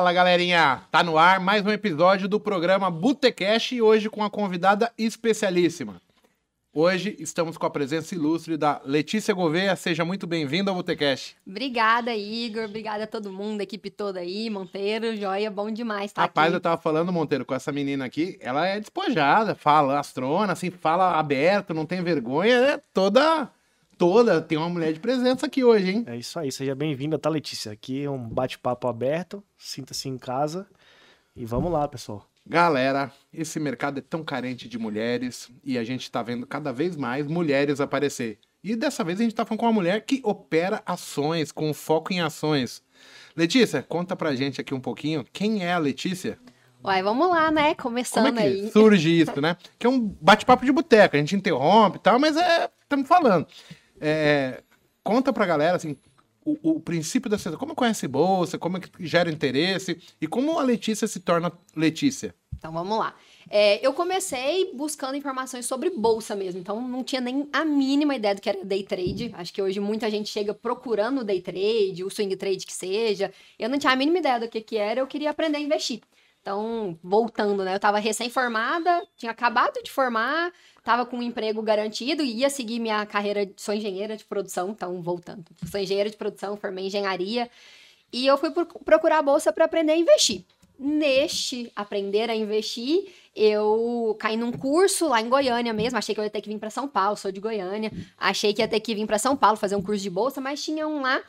Fala, galerinha! Tá no ar mais um episódio do programa Botecash e hoje com a convidada especialíssima. Hoje estamos com a presença ilustre da Letícia Gouveia. Seja muito bem-vinda ao Botecash. Obrigada, Igor. Obrigada a todo mundo, a equipe toda aí, Monteiro, joia, bom demais estar Rapaz, aqui. eu tava falando, Monteiro, com essa menina aqui, ela é despojada, fala astrona, assim, fala aberto, não tem vergonha, é toda, toda, tem uma mulher de presença aqui hoje, hein? É isso aí, seja bem-vinda, tá, Letícia? Aqui é um bate-papo aberto, sinta-se em casa e vamos lá, pessoal. Galera, esse mercado é tão carente de mulheres e a gente tá vendo cada vez mais mulheres aparecer. E dessa vez a gente tá falando com uma mulher que opera ações, com foco em ações. Letícia, conta pra gente aqui um pouquinho quem é a Letícia? Uai, vamos lá, né? Como é Começando que aí. surge isso, né? Que é um bate-papo de boteca, a gente interrompe e tal, mas é. Estamos falando. É, conta pra galera, assim, o, o princípio da coisa. Como conhece bolsa, como é que gera interesse e como a Letícia se torna Letícia. Então vamos lá. É, eu comecei buscando informações sobre bolsa mesmo, então não tinha nem a mínima ideia do que era day trade. Acho que hoje muita gente chega procurando o day trade, o swing trade que seja. Eu não tinha a mínima ideia do que, que era, eu queria aprender a investir. Então, voltando, né? Eu tava recém-formada, tinha acabado de formar, tava com um emprego garantido, ia seguir minha carreira, sou engenheira de produção, então voltando. Sou engenheira de produção, formei engenharia, e eu fui pro- procurar a bolsa para aprender a investir. Neste aprender a investir, eu caí num curso lá em Goiânia mesmo. Achei que eu ia ter que vir para São Paulo, sou de Goiânia. Achei que ia ter que vir para São Paulo fazer um curso de bolsa, mas tinha um lá.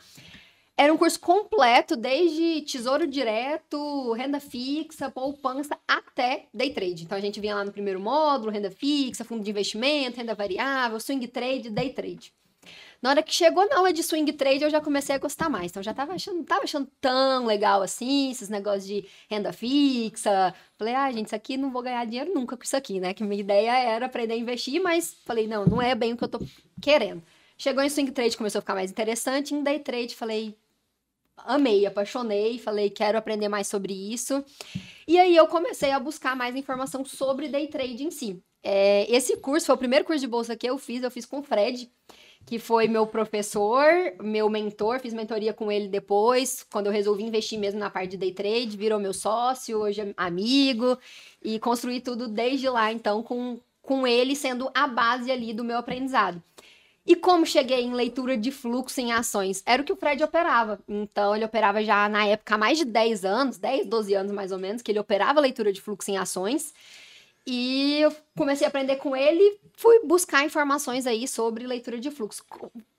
Era um curso completo, desde tesouro direto, renda fixa, poupança, até day trade. Então a gente vinha lá no primeiro módulo, renda fixa, fundo de investimento, renda variável, swing trade, day trade. Na hora que chegou na aula de swing trade, eu já comecei a gostar mais. Então já tava achando, não tava achando tão legal assim, esses negócios de renda fixa. Falei, ah, gente, isso aqui não vou ganhar dinheiro nunca com isso aqui, né? Que minha ideia era aprender a investir, mas falei, não, não é bem o que eu tô querendo. Chegou em swing trade, começou a ficar mais interessante. Em day trade, falei, amei, apaixonei, falei, quero aprender mais sobre isso. E aí eu comecei a buscar mais informação sobre day trade em si. É, esse curso foi o primeiro curso de bolsa que eu fiz, eu fiz com o Fred, que foi meu professor, meu mentor, fiz mentoria com ele depois, quando eu resolvi investir mesmo na parte de day trade, virou meu sócio, hoje é amigo, e construí tudo desde lá, então, com, com ele sendo a base ali do meu aprendizado. E como cheguei em leitura de fluxo em ações? Era o que o Fred operava. Então, ele operava já na época há mais de 10 anos, 10, 12 anos mais ou menos, que ele operava leitura de fluxo em ações. E eu comecei a aprender com ele, fui buscar informações aí sobre leitura de fluxo.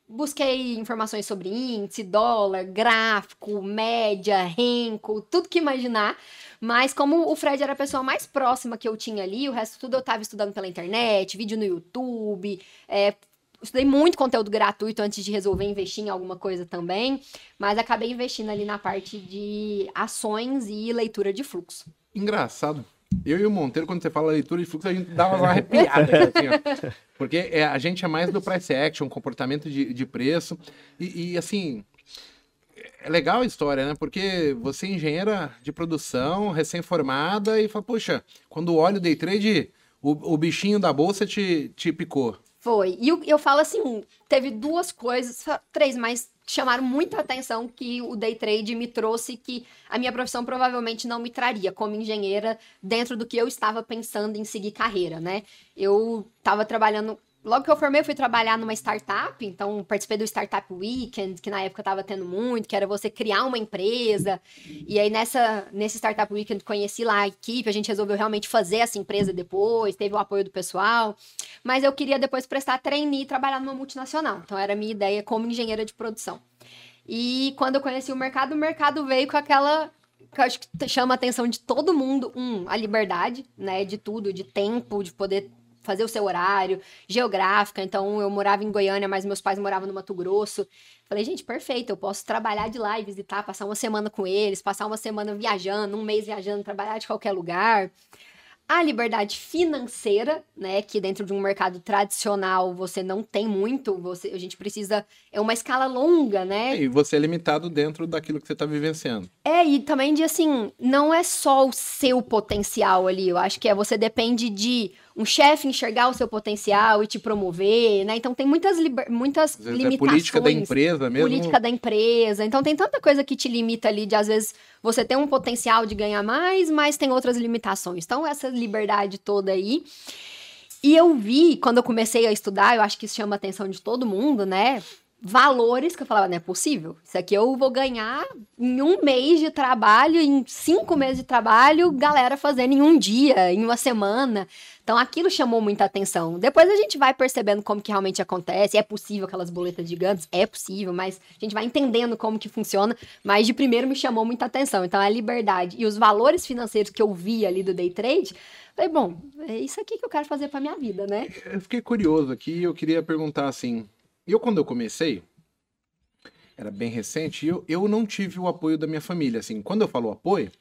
Busquei informações sobre índice, dólar, gráfico, média, renko, tudo que imaginar. Mas como o Fred era a pessoa mais próxima que eu tinha ali, o resto tudo eu estava estudando pela internet, vídeo no YouTube, é, estudei muito conteúdo gratuito antes de resolver investir em alguma coisa também, mas acabei investindo ali na parte de ações e leitura de fluxo. Engraçado. Eu e o Monteiro, quando você fala leitura de fluxo, a gente dá uma arrepiada. assim, ó. Porque é, a gente é mais do price action, comportamento de, de preço. E, e, assim, é legal a história, né? Porque você é engenheira de produção, recém-formada, e fala, poxa, quando olha o day trade, o, o bichinho da bolsa te, te picou. Foi. E eu, eu falo assim, teve duas coisas, três, mas chamaram muita atenção que o day trade me trouxe que a minha profissão provavelmente não me traria como engenheira dentro do que eu estava pensando em seguir carreira, né? Eu estava trabalhando Logo que eu formei, eu fui trabalhar numa startup, então participei do Startup Weekend, que na época estava tendo muito, que era você criar uma empresa. E aí nessa nesse Startup Weekend conheci lá a equipe, a gente resolveu realmente fazer essa empresa depois, teve o apoio do pessoal. Mas eu queria depois prestar trainee e trabalhar numa multinacional. Então era a minha ideia como engenheira de produção. E quando eu conheci o mercado, o mercado veio com aquela que eu acho que chama a atenção de todo mundo, um, a liberdade, né, de tudo, de tempo, de poder fazer o seu horário, geográfica. Então, eu morava em Goiânia, mas meus pais moravam no Mato Grosso. Falei, gente, perfeito, eu posso trabalhar de lá e visitar, passar uma semana com eles, passar uma semana viajando, um mês viajando, trabalhar de qualquer lugar. A liberdade financeira, né, que dentro de um mercado tradicional você não tem muito, você, a gente precisa, é uma escala longa, né? E você é limitado dentro daquilo que você está vivenciando. É, e também de assim, não é só o seu potencial ali, eu acho que é você depende de um chefe enxergar o seu potencial e te promover, né? Então tem muitas, liber... muitas limitações. é política da empresa mesmo. Política da empresa. Então tem tanta coisa que te limita ali de às vezes você tem um potencial de ganhar mais, mas tem outras limitações. Então essa liberdade toda aí. E eu vi, quando eu comecei a estudar, eu acho que isso chama a atenção de todo mundo, né? Valores que eu falava, não é possível. Isso aqui eu vou ganhar em um mês de trabalho, em cinco meses de trabalho, galera fazendo em um dia, em uma semana. Então aquilo chamou muita atenção. Depois a gente vai percebendo como que realmente acontece. É possível aquelas boletas gigantes? É possível, mas a gente vai entendendo como que funciona. Mas de primeiro me chamou muita atenção. Então a liberdade e os valores financeiros que eu vi ali do day trade, falei, bom, é isso aqui que eu quero fazer pra minha vida, né? Eu fiquei curioso aqui eu queria perguntar assim. Eu, quando eu comecei, era bem recente, eu, eu não tive o apoio da minha família. Assim, quando eu falo apoio,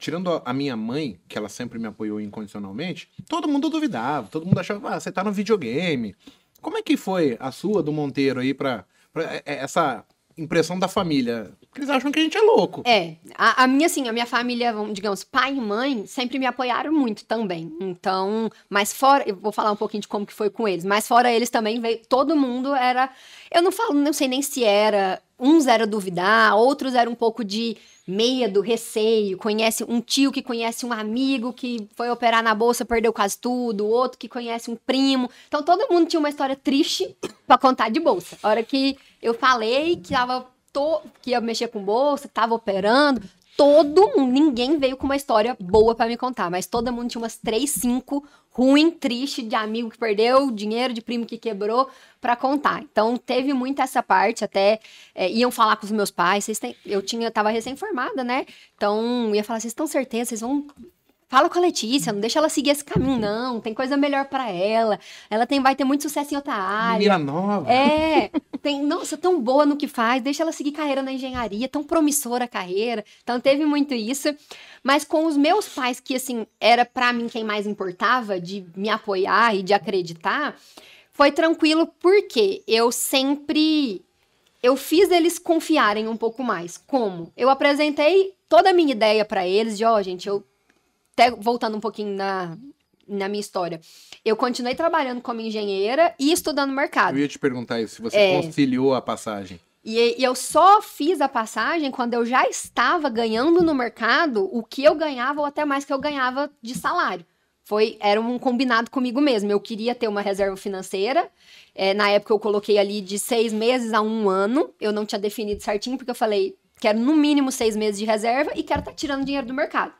tirando a, minha mãe, que ela sempre me apoiou incondicionalmente, todo mundo duvidava, todo mundo achava, ah, você tá no videogame. Como é que foi a sua do Monteiro aí pra, pra é, é, essa impressão da família? Porque eles acham que a gente é louco. É, a, a minha, assim, a minha família, digamos, pai e mãe, sempre me apoiaram muito também. Então, mas fora, eu vou falar um pouquinho de como que foi com eles, mas fora eles também veio, todo mundo era, eu não falo, não sei nem se era, uns era duvidar, outros era um pouco de medo, receio, conhece um tio que conhece um amigo que foi operar na bolsa, perdeu quase tudo, outro que conhece um primo. Então todo mundo tinha uma história triste pra contar de bolsa. A hora que eu falei que tava to... que ia mexer com bolsa, que tava operando, todo mundo, ninguém veio com uma história boa pra me contar, mas todo mundo tinha umas três, cinco ruim, triste de amigo que perdeu, dinheiro de primo que quebrou pra contar. Então teve muito essa parte, até é, iam falar com os meus pais, vocês têm, eu tinha tava recém-formada, né? Então ia falar, vocês estão certeza, vocês vão Fala com a Letícia, não deixa ela seguir esse caminho, não. Tem coisa melhor pra ela. Ela tem, vai ter muito sucesso em outra área. Menina nova. É, tem, nossa, tão boa no que faz, deixa ela seguir carreira na engenharia, tão promissora a carreira. Então teve muito isso. Mas com os meus pais, que assim, era pra mim quem mais importava de me apoiar e de acreditar, foi tranquilo porque eu sempre eu fiz eles confiarem um pouco mais. Como? Eu apresentei toda a minha ideia pra eles de, ó, oh, gente, eu até voltando um pouquinho na, na minha história. Eu continuei trabalhando como engenheira e estudando mercado. Eu ia te perguntar isso, se você É. conciliou a passagem. E, e eu só fiz a passagem quando eu já estava ganhando no mercado o que eu ganhava ou até mais que eu ganhava de salário. Foi, era um combinado comigo mesmo. Eu queria ter uma reserva financeira. É, na época eu coloquei ali de seis meses a um ano. Eu não tinha definido certinho, porque eu falei, quero no mínimo seis meses de reserva e quero estar tirando dinheiro do mercado.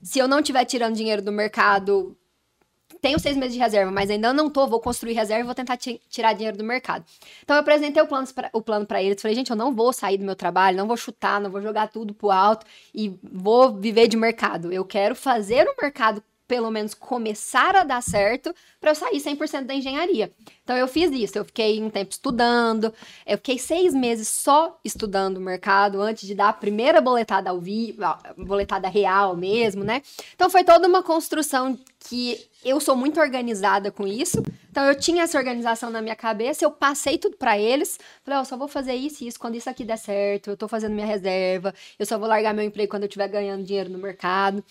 Se eu não estiver tirando dinheiro do mercado, tenho seis meses de reserva, mas ainda não tô, vou construir reserva e vou tentar ti- tirar dinheiro do mercado. Então eu apresentei o plano pra, o plano eles, falei, gente, eu não vou sair do meu trabalho, não vou chutar, não vou jogar tudo pro alto e vou viver de mercado. Eu quero fazer o mercado pelo menos começar a dar certo para eu sair 100% da engenharia. Então eu fiz isso, eu fiquei um tempo estudando, eu fiquei seis meses só estudando o mercado antes de dar a primeira boletada ao vivo, boletada real mesmo, né? Então foi toda uma construção que eu sou muito organizada com isso. Então eu tinha essa organização na minha cabeça, eu passei tudo para eles. Falei, ó, só vou fazer isso e isso quando isso aqui der certo. Eu tô fazendo minha reserva. Eu só vou largar meu emprego quando eu estiver ganhando dinheiro no mercado.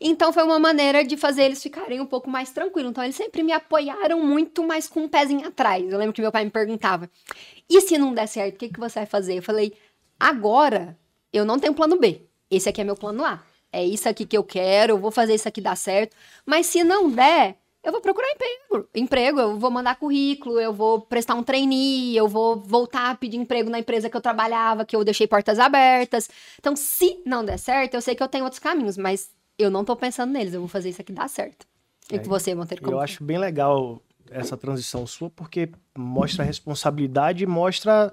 Então foi uma maneira de fazer eles ficarem um pouco mais tranquilos. Então eles sempre me apoiaram muito, mas com um pezinho atrás. Eu lembro que meu pai me perguntava: "E se não der certo, o que que você vai fazer?" Eu falei: "Agora eu não tenho plano B. Esse aqui é meu plano A. É isso aqui que eu quero, eu vou fazer isso aqui dar certo. Mas se não der, eu vou procurar emprego. Emprego, eu vou mandar currículo, eu vou prestar um trainee, eu vou voltar a pedir emprego na empresa que eu trabalhava, que eu deixei portas abertas. Então, se não der certo, eu sei que eu tenho outros caminhos, mas eu não tô pensando neles, eu vou fazer isso aqui dar certo. E É, com você, Monteiro? como Eu que acho bem legal essa transição sua, porque mostra responsabilidade e mostra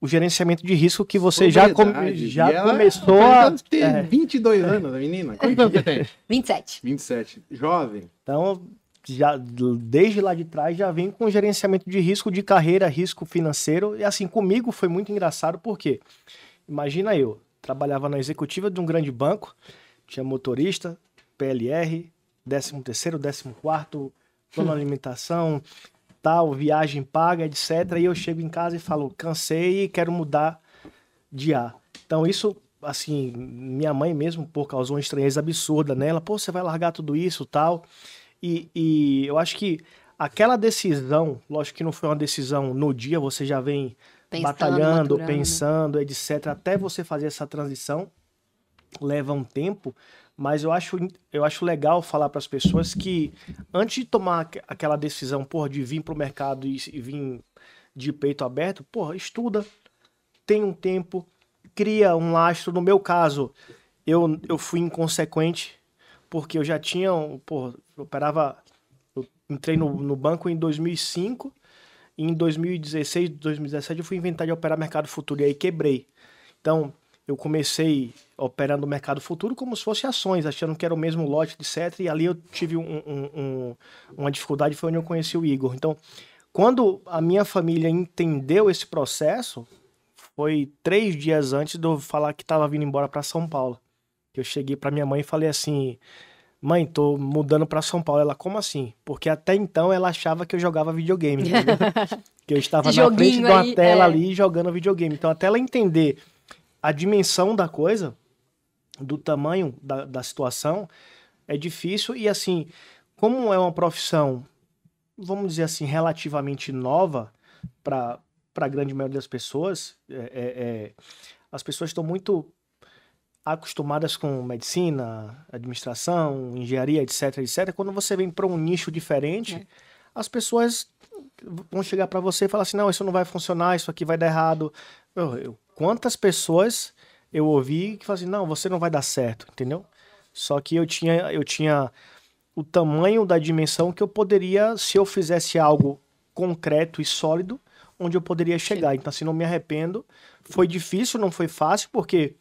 o gerenciamento de risco que você já, come- já E ela começou aparenta a. ter é. 22 anos, a menina. Quantos anos você tem? 27. 27. Jovem. Então, já, desde lá de trás já vem com gerenciamento de risco de carreira, risco financeiro. E assim, comigo foi muito engraçado, porque imagina eu, trabalhava na executiva de um grande banco, tinha motorista, PLR, 13 terceiro, 14 quarto, plano de alimentação, tal, viagem paga, etc. E eu chego em casa e falo, cansei e quero mudar de ar. Então isso, assim, minha mãe mesmo, por causou uma estranheza absurda nela. Pô, você vai largar tudo isso, tal. E, e eu acho que aquela decisão, lógico que não foi uma decisão no dia, você já vem pensando, batalhando, maturando. pensando, etc. Até você fazer essa transição, leva um tempo. Mas eu acho, eu acho legal falar para as pessoas que antes de tomar aquela decisão, porra, de vir para o mercado e, e vir de peito aberto, porra, estuda, tem um tempo, cria um lastro. No meu caso, eu, eu fui inconsequente, porque eu já tinha, porra, eu operava, eu entrei no, no banco em 2005, e em 2016, 2017 eu fui inventar de operar mercado futuro, e aí quebrei. Então, eu comecei operando no mercado futuro como se fosse ações, achando que era o mesmo lote, etc. E ali eu tive um, um, um, uma dificuldade, foi onde eu conheci o Igor. Então, quando a minha família entendeu esse processo, foi três dias antes de eu falar que estava vindo embora para São Paulo. Eu cheguei para minha mãe e falei assim: mãe, tô mudando para São Paulo. Ela, como assim? Porque até então ela achava que eu jogava videogame. que eu estava na frente de uma aí, tela é. ali jogando videogame. Então, até ela entender a dimensão da coisa, do tamanho da, da situação, é difícil. E assim, como é uma profissão, vamos dizer assim, relativamente nova para a grande maioria das pessoas, é, é, é, as pessoas estão muito acostumadas com medicina, administração, engenharia, etc, etc. Quando você vem para um nicho diferente, é. as pessoas vão chegar para você e falar assim: não, isso não vai funcionar, isso aqui vai dar errado. Eu, eu, quantas pessoas eu ouvi que falaram assim, não, você não vai dar certo, entendeu? Só que eu tinha, eu tinha o tamanho da dimensão que eu poderia, se eu fizesse algo concreto e sólido, onde eu poderia chegar. Então, assim, não me arrependo. Foi difícil, não foi fácil, porque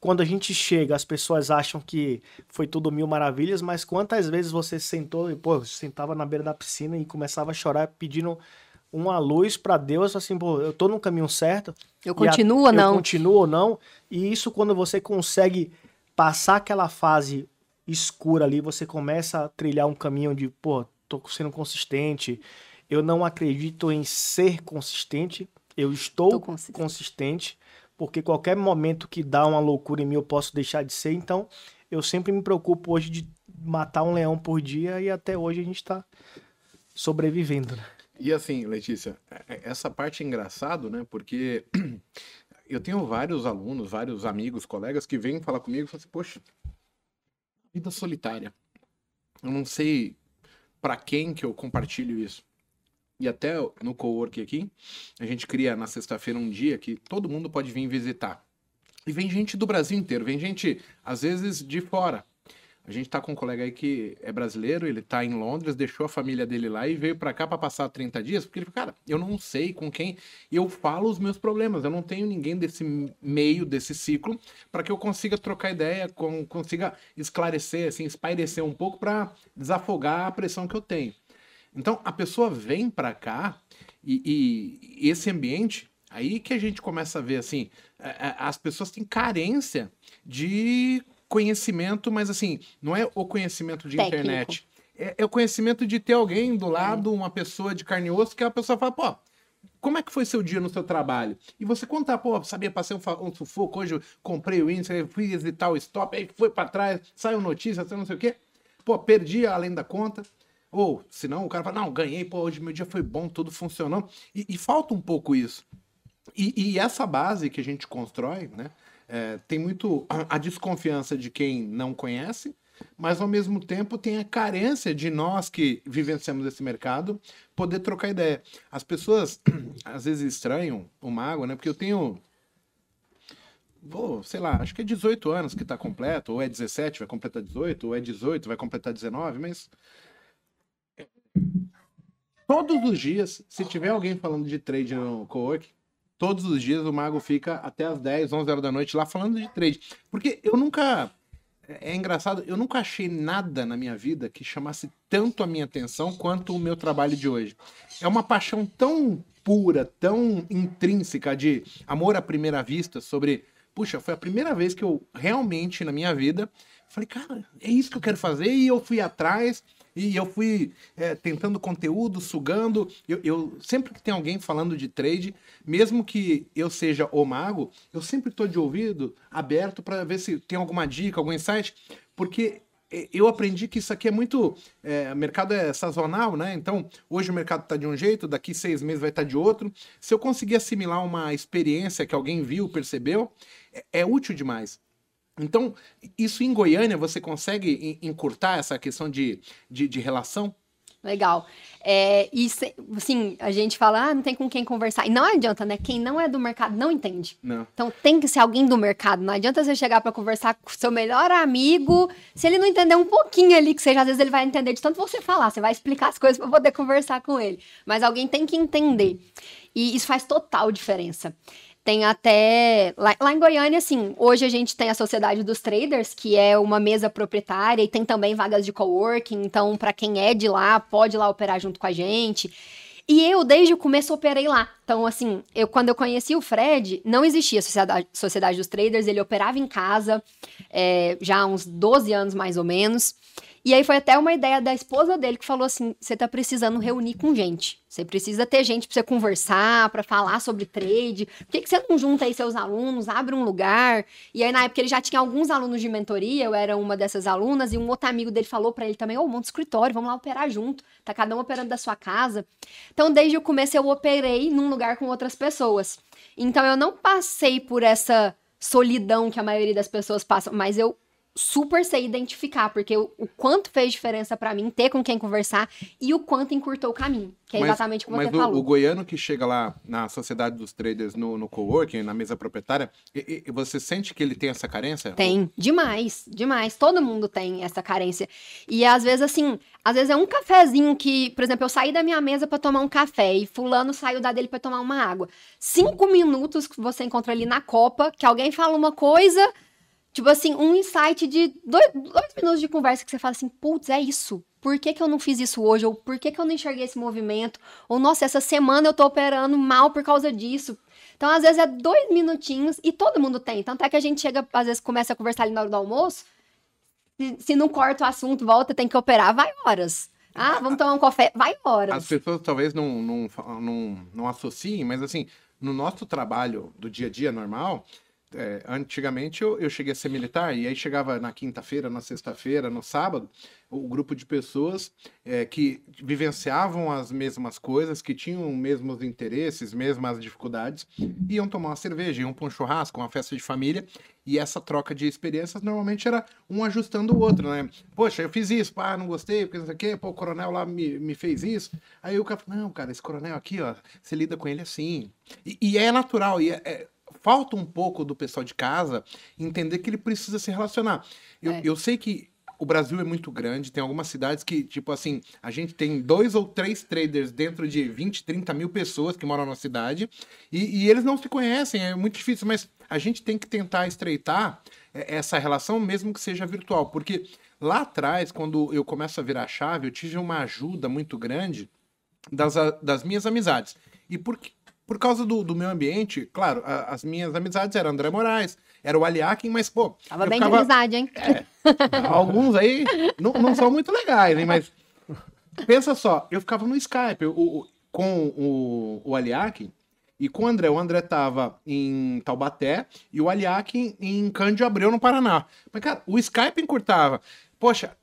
quando a gente chega, as pessoas acham que foi tudo mil maravilhas, mas quantas vezes você sentou e, pô, sentava na beira da piscina e começava a chorar pedindo uma luz para Deus, assim, pô, eu tô no caminho certo. Eu continuo ou não? Eu continuo ou não. E isso quando você consegue passar aquela fase escura ali, você começa a trilhar um caminho de, pô, tô sendo consistente. Eu não acredito em ser consistente. Eu estou consistente. consistente, porque qualquer momento que dá uma loucura em mim eu posso deixar de ser. Então, eu sempre me preocupo hoje de matar um leão por dia e até hoje a gente está sobrevivendo, né? E assim, Letícia, é, é, essa parte é engraçado, né? Porque eu tenho vários alunos, vários amigos, colegas que vêm falar comigo e falam assim, poxa, vida solitária. Eu não sei para quem que eu compartilho isso. E até no cowork aqui, a gente cria na sexta-feira um dia que todo mundo pode vir visitar. E vem gente do Brasil inteiro, vem gente, às vezes, de fora. A gente tá com um colega aí que é brasileiro, ele tá em Londres, deixou a família dele lá e veio para cá para passar 30 dias, porque ele falou, cara, eu não sei com quem eu falo os meus problemas, eu não tenho ninguém desse meio, desse ciclo, para que eu consiga trocar ideia, consiga esclarecer, assim, espairecer um pouco para desafogar a pressão que eu tenho. Então, a pessoa vem para cá e, e esse ambiente, aí que a gente começa a ver, assim, as pessoas têm carência de conhecimento, mas assim, não é o conhecimento de Técnico. internet. É, é, o conhecimento de ter alguém do lado, é. uma pessoa de carne e osso, que a pessoa fala, pô, como é que foi seu dia no seu trabalho? E você contar, pô, sabia, passei um, um sufoco, hoje eu comprei o índice, fui visitar o stop, aí foi para trás, saiu notícia, não sei o quê. Pô, perdi além da conta. Ou, senão o cara fala, não, ganhei, pô, hoje meu dia foi bom, tudo funcionou. E, e falta um pouco isso. E, e, essa base que a gente constrói, né? É, tem muito a desconfiança de quem não conhece, mas ao mesmo tempo tem a carência de nós que vivenciamos esse mercado poder trocar ideia. As pessoas às vezes estranham o mago, né? Porque eu tenho vou, sei lá, acho que é 18 anos que está completo, ou é 17, vai completar 18, ou é 18, vai completar 19, mas todos os dias, se tiver alguém falando de trade no co-work, todos os dias o Mago fica até as 10, 11 horas da noite lá falando de trade. Porque eu nunca. É, é engraçado, eu nunca achei nada na minha vida que chamasse tanto a minha atenção quanto o meu trabalho de hoje. É uma paixão tão pura, tão intrínseca de amor à primeira vista sobre. Puxa, foi a primeira vez que eu realmente na minha vida falei, cara, é isso que eu quero fazer e eu fui atrás. E eu fui é, tentando conteúdo, sugando. Eu, eu, sempre que tem alguém falando de trade, mesmo que eu seja o mago, eu sempre estou de ouvido aberto para ver se tem alguma dica, algum insight, porque eu aprendi que isso aqui é muito. É, mercado é sazonal, né? Então, hoje o mercado está de um jeito, daqui seis meses vai estar tá de outro. Se eu conseguir assimilar uma experiência que alguém viu, percebeu, é, é útil demais. Então, isso em Goiânia, você consegue encurtar essa questão de, de, de relação? Legal. É, e, assim, a gente fala, ah, não tem com quem conversar. E não adianta, né? Quem não é do mercado não entende. Não. Então tem que ser alguém do mercado. Não adianta você chegar para conversar com seu melhor amigo. Se ele não entender um pouquinho ali, que seja, às vezes ele vai entender de tanto você falar. Você vai explicar as coisas para poder conversar com ele. Mas alguém tem que entender. E isso faz total diferença. Tem até. Lá, lá, em Goiânia, assim, hoje a gente tem a Sociedade dos Traders, que é uma mesa proprietária, e tem também vagas de coworking. Então, para quem é de lá, pode ir lá operar junto com a gente. E eu, desde o começo, operei lá. Então, assim, eu quando eu conheci o Fred, não existia Sociedade, Sociedade dos Traders, ele operava em casa é, já há uns 12 anos mais ou menos. E aí foi até uma ideia da esposa dele que falou assim: você tá precisando reunir com gente. Você precisa ter gente para você conversar, para falar sobre trade. Por que, que você não junta aí seus alunos, abre um lugar? E aí, na época, ele já tinha alguns alunos de mentoria, eu era uma dessas alunas, e um outro amigo dele falou para ele também: Ô, oh, monta escritório, vamos lá operar junto. Tá cada um operando da sua casa. Então, desde o começo, eu operei num lugar com outras pessoas. Então, eu não passei por essa solidão que a maioria das pessoas passam, mas eu super sei identificar, porque o, o quanto fez diferença para mim ter com quem conversar e o quanto encurtou o caminho, que é mas, exatamente o que você mas falou. Mas o, goiano que chega lá na sociedade dos traders no, no coworking, na mesa proprietária, e, e, você sente que ele tem essa carência? Tem, demais, demais. Todo mundo tem essa carência. E às vezes, assim, às vezes é um cafezinho que, por exemplo, eu saí da minha mesa para tomar um café e fulano saiu da dele para tomar uma água. Cinco minutos que você encontra ali na copa, que alguém fala uma coisa Tipo assim, um insight de dois, dois minutos de conversa que você fala assim, putz, é isso. Por que, que eu não fiz isso hoje? Ou por que, que eu não enxerguei esse movimento? Ou, nossa, essa semana eu tô operando mal por causa disso. Então, às vezes, é dois minutinhos e todo mundo tem. Tanto é que a gente chega, às vezes, começa a conversar ali na hora do almoço. Se, se não corta o assunto, volta, tem que operar, vai horas. Ah, vamos tomar um café, vai horas. As pessoas talvez não, não, não, não associem, mas assim, no nosso trabalho do dia a dia normal, é, antigamente eu, eu cheguei a ser militar e aí chegava na quinta-feira, na sexta-feira, no sábado, o grupo de pessoas é, que vivenciavam as mesmas coisas, que tinham os mesmos interesses, mesmas dificuldades, iam tomar uma cerveja, iam para um churrasco, uma festa de família, e essa troca de experiências normalmente era um ajustando o outro, né? Poxa, eu fiz isso, pá, não gostei, porque isso aqui, pô, o coronel lá me, me fez isso. Aí o cara não, cara, esse coronel aqui, ó, você lida com ele assim. E, e é natural, e é, é falta um pouco do pessoal de casa entender que ele precisa se relacionar. Eu, é. eu sei que o Brasil é muito grande, tem algumas cidades que, tipo assim, a gente tem dois ou três traders dentro de 20, 30 mil pessoas que moram na cidade e, e eles não se conhecem, é muito difícil, mas a gente tem que tentar estreitar é, essa relação, mesmo que seja virtual, porque lá atrás, quando eu começo a virar chave, eu tive uma ajuda muito grande das, das minhas amizades. E por, por causa do, do meu ambiente, claro, a, as minhas amizades eram André Moraes, era o Aliakin, mas, pô. Tava bem ficava... de amizade, hein? É, alguns aí não, não são muito legais, hein? Mas pensa só, eu ficava no Skype com o, o Aliakin e com o André. O André tava em Taubaté e o Aliakin em Cândido Abreu, no Paraná. Mas, cara, o Skype encurtava. Poxa,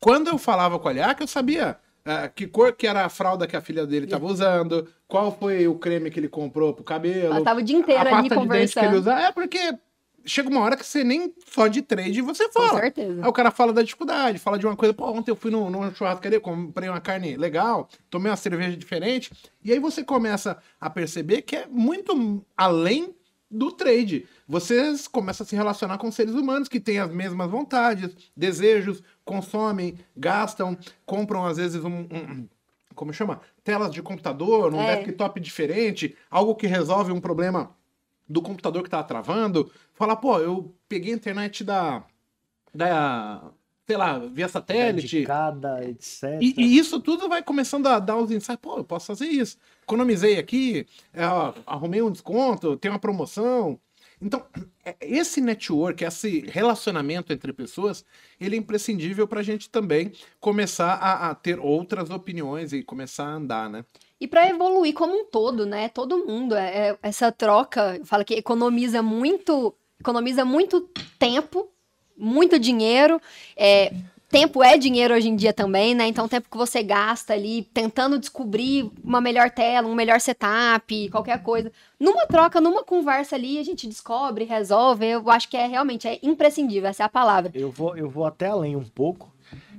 quando eu falava com o Aliakin, eu sabia Uh, que cor que era a fralda que a filha dele estava usando, qual foi o creme que ele comprou pro cabelo. Ela tava o dia inteiro a ali pasta conversando. De dente que ele usa. É porque chega uma hora que você nem só de trade você fala. Com certeza. Aí o cara fala da dificuldade, fala de uma coisa, pô, ontem eu fui no, numa churrascaria, comprei uma carne legal, tomei uma cerveja diferente, e aí você começa a perceber que é muito além do trade. Você começa a se relacionar com seres humanos que têm as mesmas vontades, desejos, consomem, gastam, compram às vezes um, um como chama? Telas de computador, um é. desktop diferente, algo que resolve um problema do computador que tá travando. Fala, pô, eu peguei a internet da da sei lá, via satélite. Dedicada, etc. E, e, isso tudo vai começando a dar os insights. Pô, eu posso fazer isso. Economizei aqui, é, arrumei um desconto, tem uma promoção. Então, é, esse network, esse relacionamento entre pessoas, ele é imprescindível para a gente também começar a, a, ter outras opiniões e começar a andar, né? E para evoluir como um todo, né? Todo mundo. É, é, essa troca, fala que economiza muito, economiza muito tempo, muito dinheiro. É, tempo é dinheiro hoje em dia também, né? Então, tempo que você gasta ali tentando descobrir uma melhor tela, um melhor setup, qualquer coisa. Numa troca, numa conversa ali, a gente descobre, resolve. Eu acho que é realmente é imprescindível, essa é a palavra. Eu vou, eu vou até além um pouco.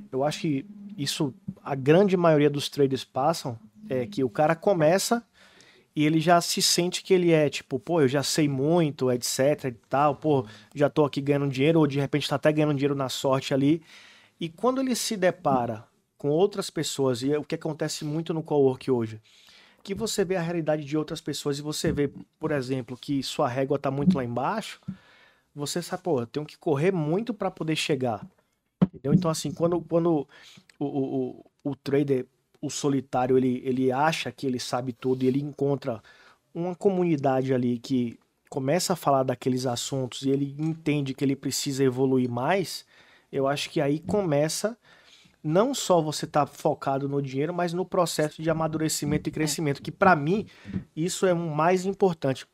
Eu acho que isso, a grande maioria dos traders passam, é que o cara começa e ele já se sente que ele é, tipo, pô, eu já sei muito, etc e tal, pô, já tô aqui ganhando dinheiro, ou de repente tá até ganhando dinheiro na sorte ali. E quando ele se depara com outras pessoas, e é o que acontece muito no cowork hoje, que você vê a realidade de outras pessoas e você vê, por exemplo, que sua régua tá muito lá embaixo, você sabe, pô, eu tenho que correr muito para poder chegar. Entendeu? Então, assim, quando, quando o, o, o trader, o solitário, ele, ele acha que ele sabe tudo e ele encontra uma comunidade ali que começa a falar daqueles assuntos e ele entende que ele precisa evoluir mais, eu acho que aí começa não só você estar tá focado no dinheiro, mas no processo de amadurecimento e crescimento, que para mim isso é o mais importante.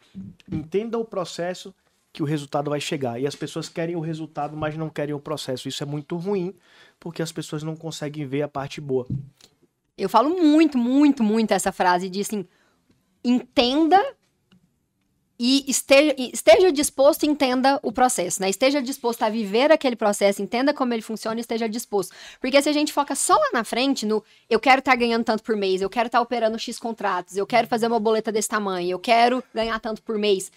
Entenda o processo que o resultado vai chegar. E as pessoas querem o resultado, mas não querem o processo. Isso é muito ruim, porque as pessoas não conseguem ver a parte boa. Eu falo muito, muito, muito essa frase de assim, entenda e esteja, esteja disposto e entenda o processo, né? Esteja disposto a viver aquele processo, entenda como ele funciona e esteja disposto. Porque se a gente foca só lá na frente, no eu quero estar tá ganhando tanto por mês, eu quero estar tá operando X contratos, eu quero fazer uma boleta desse tamanho, eu quero ganhar tanto por mês,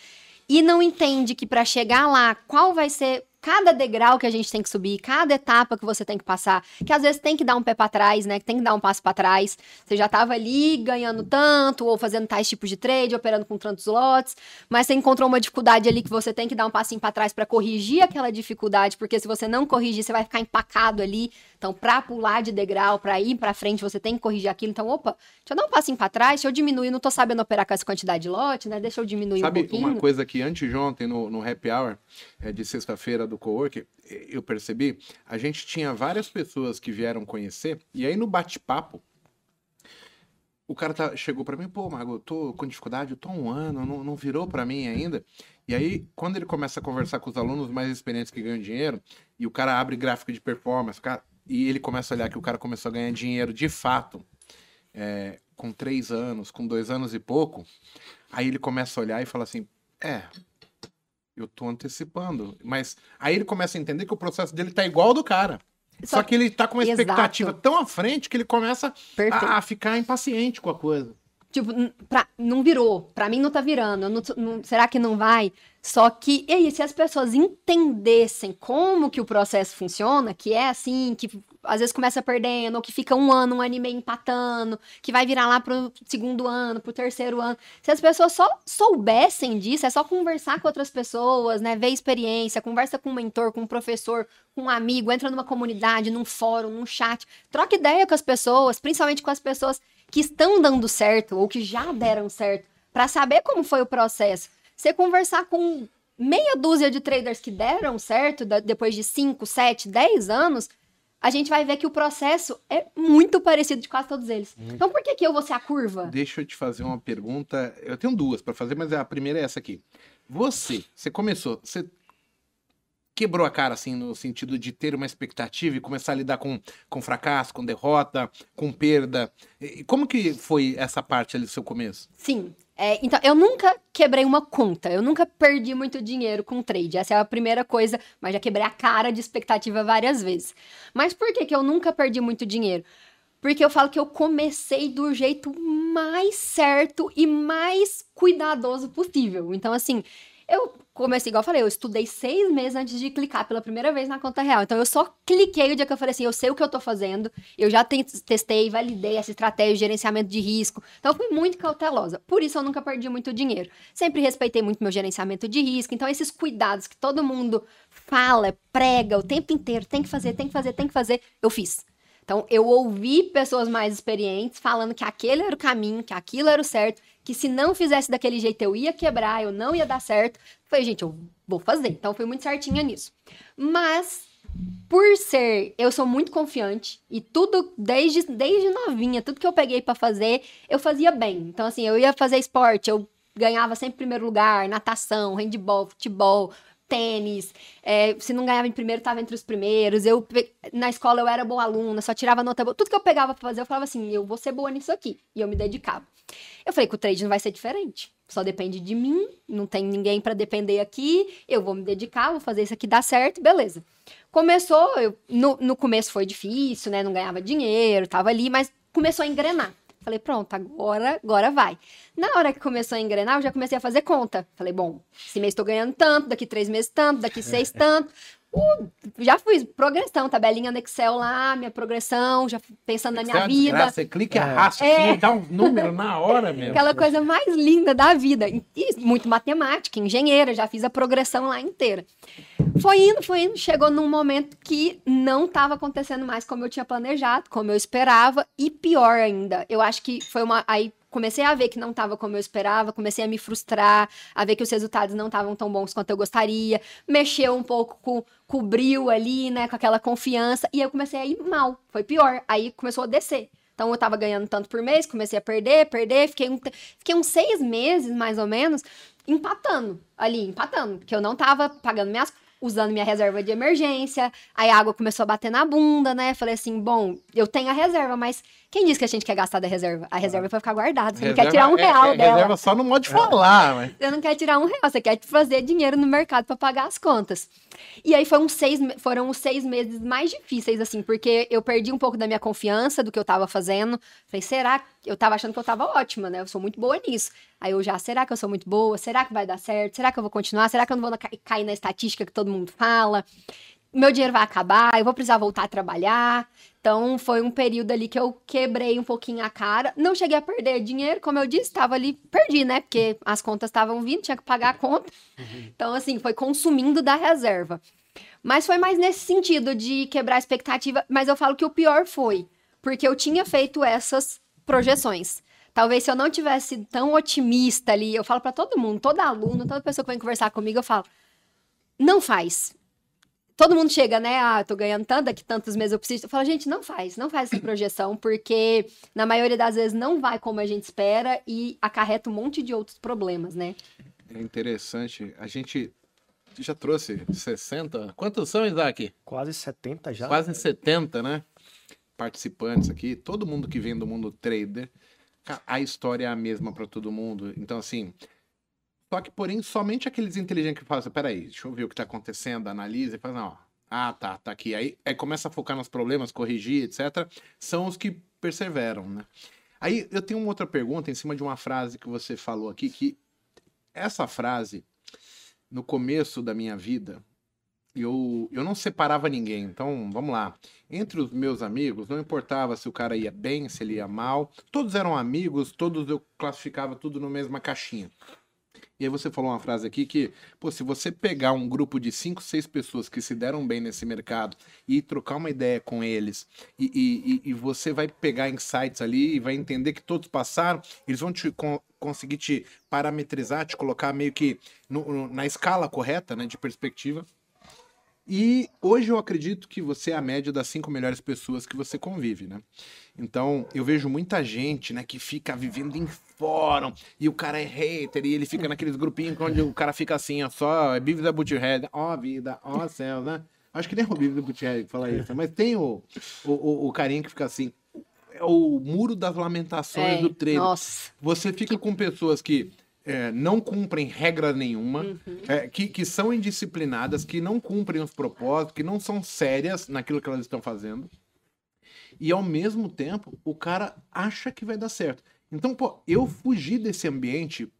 e não entende que para chegar lá, qual vai ser cada degrau que a gente tem que subir, cada etapa que você tem que passar, que às vezes tem que dar um pé para trás, né? Que tem que dar um passo para trás. Você já estava ali ganhando tanto, ou fazendo tais tipos de trade, operando com tantos lotes, mas você encontrou uma dificuldade ali que você tem que dar um passinho para trás para corrigir aquela dificuldade, porque se você não corrigir, você vai ficar empacado ali. Então, para pular de degrau, para ir para frente, você tem que corrigir aquilo. Então, opa, deixa eu dar um passinho para trás, deixa eu diminuir, não tô sabendo operar com essa quantidade de lote, né? Deixa eu diminuir Sabe um pouquinho. Sabe uma coisa que antes de ontem no, no Happy Hour, é, de sexta-feira do Cowork, eu percebi, a gente tinha várias pessoas que vieram conhecer, e aí no bate-papo, o cara tá, chegou para mim, pô, Mago, eu tô com dificuldade, eu tô um ano, não, não virou para mim ainda. E aí, quando ele começa a conversar com os alunos mais experientes que ganham dinheiro, e o cara abre gráfico de performance, cara, e ele começa a olhar que o cara começou a ganhar dinheiro de fato, é, com três anos, com dois anos e pouco, aí ele começa a olhar e fala assim, é, eu tô antecipando. Mas aí ele começa a entender que o processo dele tá igual ao do cara. Só, Só que ele tá com uma expectativa Exato. tão à frente que ele começa a, a, ficar impaciente com a coisa. Tipo, pra, não virou. Pra mim não tá virando. Não, não, será que não vai? Só que, e aí, se as pessoas entendessem como que o processo funciona, que é assim, que às vezes começa perdendo, ou que fica um ano, um ano e meio empatando, que vai virar lá pro segundo ano, pro terceiro ano. Se as pessoas só soubessem disso, é só conversar com outras pessoas, né? Ver experiência, conversa com um mentor, com um professor, com um amigo, entra numa comunidade, num fórum, num chat, troca ideia com as pessoas, principalmente com as pessoas que estão dando certo ou que já deram certo, para saber como foi o processo. Você conversar com meia dúzia de traders que deram certo depois de 5, 7, 10 anos, a gente vai ver que o processo é muito parecido de quase todos eles. Muito. Então por que, que eu vou ser a curva? Deixa eu te fazer uma pergunta. Eu tenho duas para fazer, mas a primeira é essa aqui. Você, você começou, você quebrou a cara, assim, no sentido de ter uma expectativa e começar a lidar com, com fracasso, com derrota, com perda. E como que foi essa parte ali do seu começo? Sim. É, então, eu nunca quebrei uma conta, eu nunca perdi muito dinheiro com trade. Essa é a primeira coisa, mas já quebrei a cara de expectativa várias vezes. Mas por que, que eu nunca perdi muito dinheiro? Porque eu falo que eu comecei do jeito mais certo e mais cuidadoso possível. Então, assim, eu comecei, igual eu falei, eu estudei seis meses antes de clicar pela primeira vez na conta real. Então eu só cliquei o dia que eu falei assim, eu sei o que eu tô fazendo, eu já testei, validei essa estratégia de gerenciamento de risco. Então eu fui muito cautelosa. Por isso eu nunca perdi muito dinheiro. Sempre respeitei muito meu gerenciamento de risco. Então esses cuidados que todo mundo fala, prega o tempo inteiro, tem que fazer, tem que fazer, tem que fazer, eu fiz. Então, eu ouvi pessoas mais experientes falando que aquele era o caminho, que aquilo era o certo, que se não fizesse daquele jeito eu ia quebrar, eu não ia dar certo. Falei, gente, eu vou fazer. Então, fui muito certinha nisso. Mas, por ser, eu sou muito confiante e tudo, desde, desde novinha, tudo que eu peguei para fazer, eu fazia bem. Então, assim, eu ia fazer esporte, eu ganhava sempre primeiro lugar, natação, handball, futebol, tênis. É, se não ganhava em primeiro, estava entre os primeiros. Eu na escola eu era boa aluna, só tirava nota boa. Tudo que eu pegava para fazer, eu falava assim, eu vou ser boa nisso aqui. E eu me dedicava. Eu falei que o trade não vai ser diferente. Só depende de mim, não tem ninguém para depender aqui. Eu vou me dedicar, vou fazer isso aqui dar certo, beleza. Começou, eu, no, no começo foi difícil, né? Não ganhava dinheiro, tava ali, mas começou a engrenar. Falei, pronto, agora, agora vai. Na hora que começou a engrenar, eu já comecei a fazer conta. Falei, bom, esse mês estou ganhando tanto, daqui três meses tanto, daqui seis tanto. Uh, já fiz progressão, tabelinha no Excel lá, minha progressão, já pensando na minha é vida. Graça, você clica e arrasta é. assim, dá um número na hora mesmo. Aquela coisa mais linda da vida. E muito matemática, engenheira, já fiz a progressão lá inteira. Foi indo, foi indo, chegou num momento que não estava acontecendo mais como eu tinha planejado, como eu esperava, e pior ainda, eu acho que foi uma. Aí comecei a ver que não estava como eu esperava, comecei a me frustrar, a ver que os resultados não estavam tão bons quanto eu gostaria, mexeu um pouco com, cobriu ali, né, com aquela confiança, e eu comecei a ir mal, foi pior, aí começou a descer. Então eu tava ganhando tanto por mês, comecei a perder, perder, fiquei, um, fiquei uns seis meses, mais ou menos, empatando ali, empatando, porque eu não tava pagando minhas usando minha reserva de emergência. Aí a água começou a bater na bunda, né? Falei assim, bom, eu tenho a reserva, mas quem disse que a gente quer gastar da reserva? A reserva é pra ficar guardada. Você reserva, não quer tirar um é, real é, dela. Reserva só no modo de falar, mas... Você não quer tirar um real, você quer fazer dinheiro no mercado para pagar as contas. E aí foi uns seis, foram os seis meses mais difíceis, assim, porque eu perdi um pouco da minha confiança do que eu tava fazendo. Falei, será que eu tava achando que eu tava ótima, né? Eu sou muito boa nisso. Aí eu já, será que eu sou muito boa? Será que vai dar certo? Será que eu vou continuar? Será que eu não vou cair na estatística que todo mundo fala? Meu dinheiro vai acabar, eu vou precisar voltar a trabalhar. Então foi um período ali que eu quebrei um pouquinho a cara. Não cheguei a perder dinheiro, como eu disse, estava ali, perdi, né? Porque as contas estavam vindo, tinha que pagar a conta. Uhum. Então, assim, foi consumindo da reserva. Mas foi mais nesse sentido de quebrar a expectativa. Mas eu falo que o pior foi, porque eu tinha feito essas projeções. Talvez se eu não tivesse tão otimista ali, eu falo para todo mundo, todo aluno, toda pessoa que vem conversar comigo, eu falo: não faz. Todo mundo chega, né? Ah, tô ganhando tanto, daqui tantos meses eu preciso. Eu falo, gente, não faz, não faz essa projeção, porque na maioria das vezes não vai como a gente espera e acarreta um monte de outros problemas, né? É interessante. A gente já trouxe 60. Quantos são, Isaac? Quase 70 já. Quase 70, né? Participantes aqui. Todo mundo que vem do mundo trader a história é a mesma para todo mundo. Então, assim. Só que, porém, somente aqueles inteligentes que falam assim, peraí, deixa eu ver o que tá acontecendo, analisa e fala, não, ah, tá, tá aqui. Aí, aí começa a focar nos problemas, corrigir, etc. São os que perseveram, né? Aí eu tenho uma outra pergunta em cima de uma frase que você falou aqui, que essa frase, no começo da minha vida, eu, eu não separava ninguém. Então, vamos lá. Entre os meus amigos, não importava se o cara ia bem, se ele ia mal. Todos eram amigos, todos eu classificava tudo na mesma caixinha. E aí você falou uma frase aqui que, pô, se você pegar um grupo de cinco, seis pessoas que se deram bem nesse mercado e trocar uma ideia com eles, e, e, e você vai pegar insights ali e vai entender que todos passaram, eles vão te con conseguir te parametrizar, te colocar meio que no, no, na escala correta, né, de perspectiva. E hoje eu acredito que você é a média das cinco melhores pessoas que você convive, né? Então, eu vejo muita gente, né, que fica vivendo em fórum e o cara é hater e ele fica naqueles grupinhos onde o cara fica assim, ó, só Bive da Butcherhead, ó vida, ó céu, né? Acho que nem é o Bive da Butcherhead que fala isso, mas tem o, o, o, carinha que fica assim, é o muro das lamentações é, do treino. Nossa. Você fica com pessoas que é, não cumprem regra nenhuma, uhum. é, que, que são indisciplinadas, que não cumprem os propósitos, que não são sérias naquilo que elas estão fazendo. E ao mesmo tempo, o cara acha que vai dar certo. Então, pô, eu fugi desse ambiente,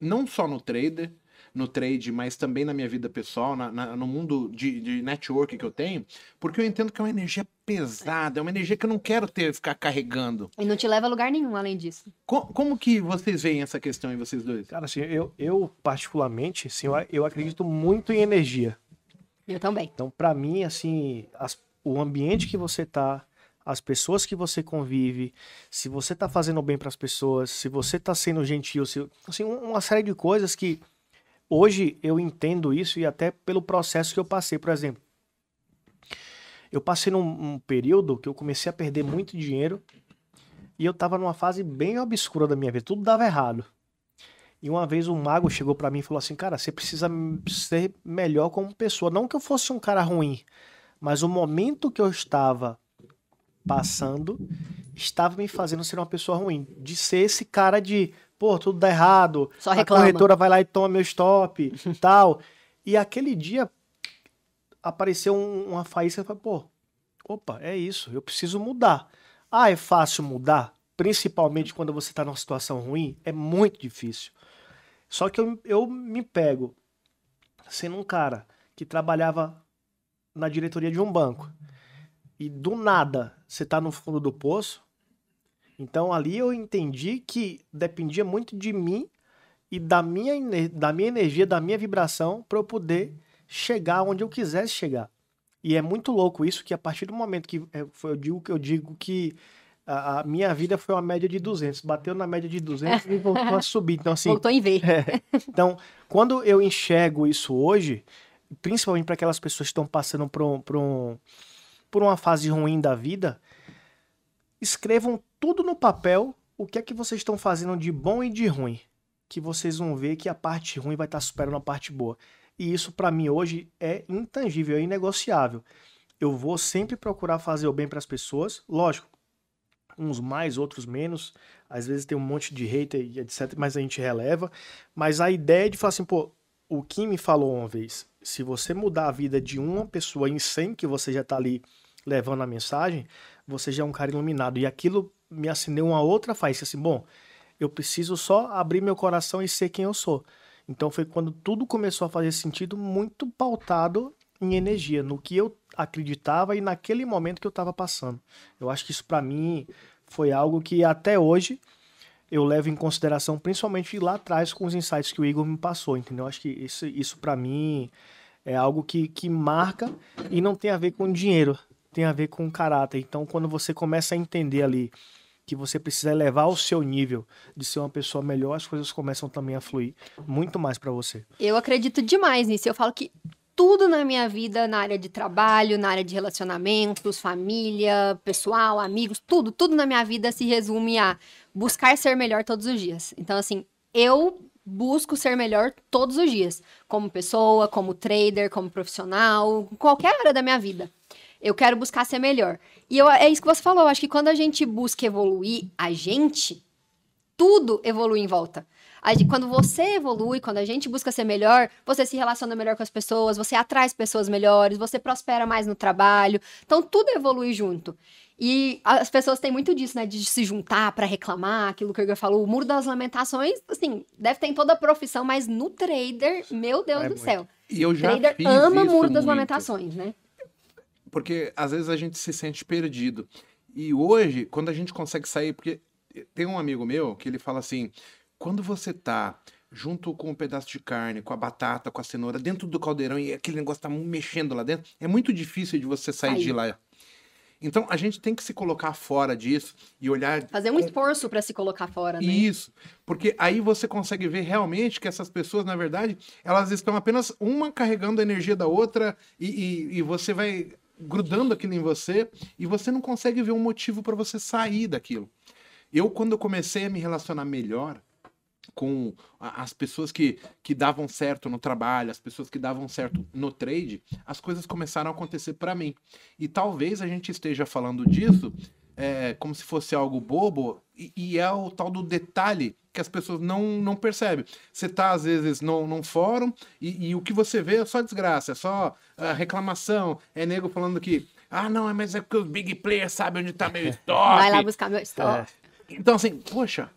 não só no trader, no trade, mas também na minha vida pessoal, na, na, no mundo de, de network que eu tenho, porque eu entendo que é uma energia pesada, é uma energia que eu não quero ter, ficar carregando. E não te leva a lugar nenhum além disso. como, como que vocês veem essa questão em vocês dois? Cara, assim, eu, eu particularmente, assim, eu, eu acredito muito em energia. Eu também. Então, para mim, assim, as, o ambiente que você tá, as pessoas que você convive, se você tá fazendo bem para as pessoas, se você tá sendo gentil, se, assim, uma série de coisas que Hoje eu entendo isso e até pelo processo que eu passei, por exemplo. Eu passei num um período que eu comecei a perder muito dinheiro e eu estava numa fase bem obscura da minha vida, tudo dava errado. E uma vez um mago chegou para mim e falou assim: Cara, você precisa ser melhor como pessoa. Não que eu fosse um cara ruim, mas o momento que eu estava passando estava me fazendo ser uma pessoa ruim. De ser esse cara de, pô, tudo dá errado. Só a reclama. corretora vai lá e toma meu stop, tal. E aquele dia apareceu um- uma faísca e falei, pô, opa, é isso, eu preciso mudar. Ah, é fácil mudar? Principalmente quando você está numa situação ruim? É muito difícil. Só que eu, eu me pego sendo um cara que trabalhava na diretoria de um banco e do nada você tá no fundo do poço. Então ali eu entendi que dependia muito de mim e da minha, da minha energia, da minha vibração para eu poder chegar onde eu quisesse chegar. E é muito louco isso que a partir do momento que é, foi, eu digo que eu digo que a, a minha vida foi uma média de 200, bateu na média de 200 e voltou a subir. Então assim, Voltou em V. então, quando eu enxergo isso hoje, principalmente para aquelas pessoas que estão passando por, um, por, um, por uma fase ruim da vida, escrevam tudo no papel o que é que vocês estão fazendo de bom e de ruim. Que vocês vão ver que a parte ruim vai estar superando a parte boa. E isso, para mim, hoje é intangível, é inegociável. Eu vou sempre procurar fazer o bem para as pessoas, lógico, uns mais, outros menos. Às vezes tem um monte de hater e etc, mas a gente releva. Mas a ideia de falar assim, pô, o Kim me falou uma vez, se você mudar a vida de uma pessoa em 100 que você já tá ali levando a mensagem, você já é um cara iluminado. E aquilo me acendeu uma outra faísca, assim, bom, eu preciso só abrir meu coração e ser quem eu sou. Então foi quando tudo começou a fazer sentido, muito pautado em energia, no que eu acreditava e naquele momento que eu estava passando. Eu acho que isso para mim foi algo que até hoje eu levo em consideração, principalmente lá atrás com os insights que o Igor me passou, entendeu? Acho que isso, isso para mim é algo que, que marca e não tem a ver com dinheiro, tem a ver com caráter. Então, quando você começa a entender ali que você precisa elevar o seu nível de ser uma pessoa melhor, as coisas começam também a fluir muito mais para você. Eu acredito demais nisso. Eu falo que tudo na minha vida, na área de trabalho, na área de relacionamentos, família, pessoal, amigos, tudo, tudo na minha vida se resume a buscar ser melhor todos os dias. Então, assim, eu busco ser melhor todos os dias, como pessoa, como trader, como profissional, qualquer área da minha vida. Eu quero buscar ser melhor. E eu, é isso que você falou. Eu acho que quando a gente busca evoluir a gente, tudo evolui em volta. Gente- quando você evolui, quando a gente busca ser melhor, você se relaciona melhor com as pessoas, você atrai pessoas melhores, você prospera mais no trabalho. Então tudo evolui junto. E as pessoas têm muito disso, né? De se juntar pra reclamar, aquilo que o Igor falou. O muro das lamentações, assim, deve ter em toda a profissão, mas no trader, meu Deus É do muito. céu. E eu já trader ama isso muro das muito. lamentações, né? Porque às vezes a gente se sente perdido. E hoje, quando a gente consegue sair, porque tem um amigo meu que ele fala assim: quando você tá junto com um pedaço de carne, com a batata, com a cenoura, dentro do caldeirão e aquele negócio tá mexendo lá dentro, é muito difícil de você sair Sair. de lá. Então a gente tem que se colocar fora disso e olhar Fazer um esforço pra se colocar fora, né? isso, porque aí você consegue ver realmente que essas pessoas, na verdade, elas estão apenas uma carregando a energia da outra e, e- e você vai grudando aquilo em você e você não consegue ver um motivo para você sair daquilo. Eu, quando eu comecei a me relacionar melhor com as pessoas que, que davam certo no trabalho, as pessoas que davam certo no trade, as coisas começaram a acontecer para mim. E talvez a gente esteja falando disso é, como se fosse algo bobo, e, e é o tal do detalhe que as pessoas não, não percebem. Você tá, às vezes, num, num fórum e, e o que você vê é só desgraça, é só ah, reclamação, é nego falando que, ah, não, mas é porque os big players sabem onde tá meu stop. Vai lá buscar meu stop. Então, assim, poxa,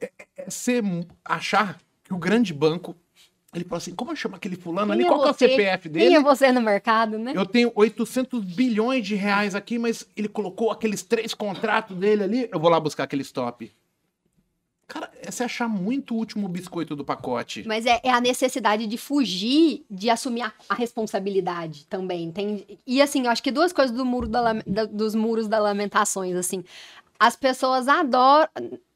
é, é você achar que o grande banco, ele fala assim, como chama aquele fulano ali? Quem é Qual é o? CPF Quem dele? é você no mercado, né? Eu tenho 800 bilhões de reais aqui, mas ele colocou aqueles três contratos dele ali. Eu vou lá buscar aquele stop. Cara, é você achar muito o último biscoito do pacote. Mas é, é a necessidade de fugir, de assumir a, a responsabilidade também. Tem, e assim, eu acho que duas coisas do muro da da- dos muros da lamentações, assim. As pessoas adoram.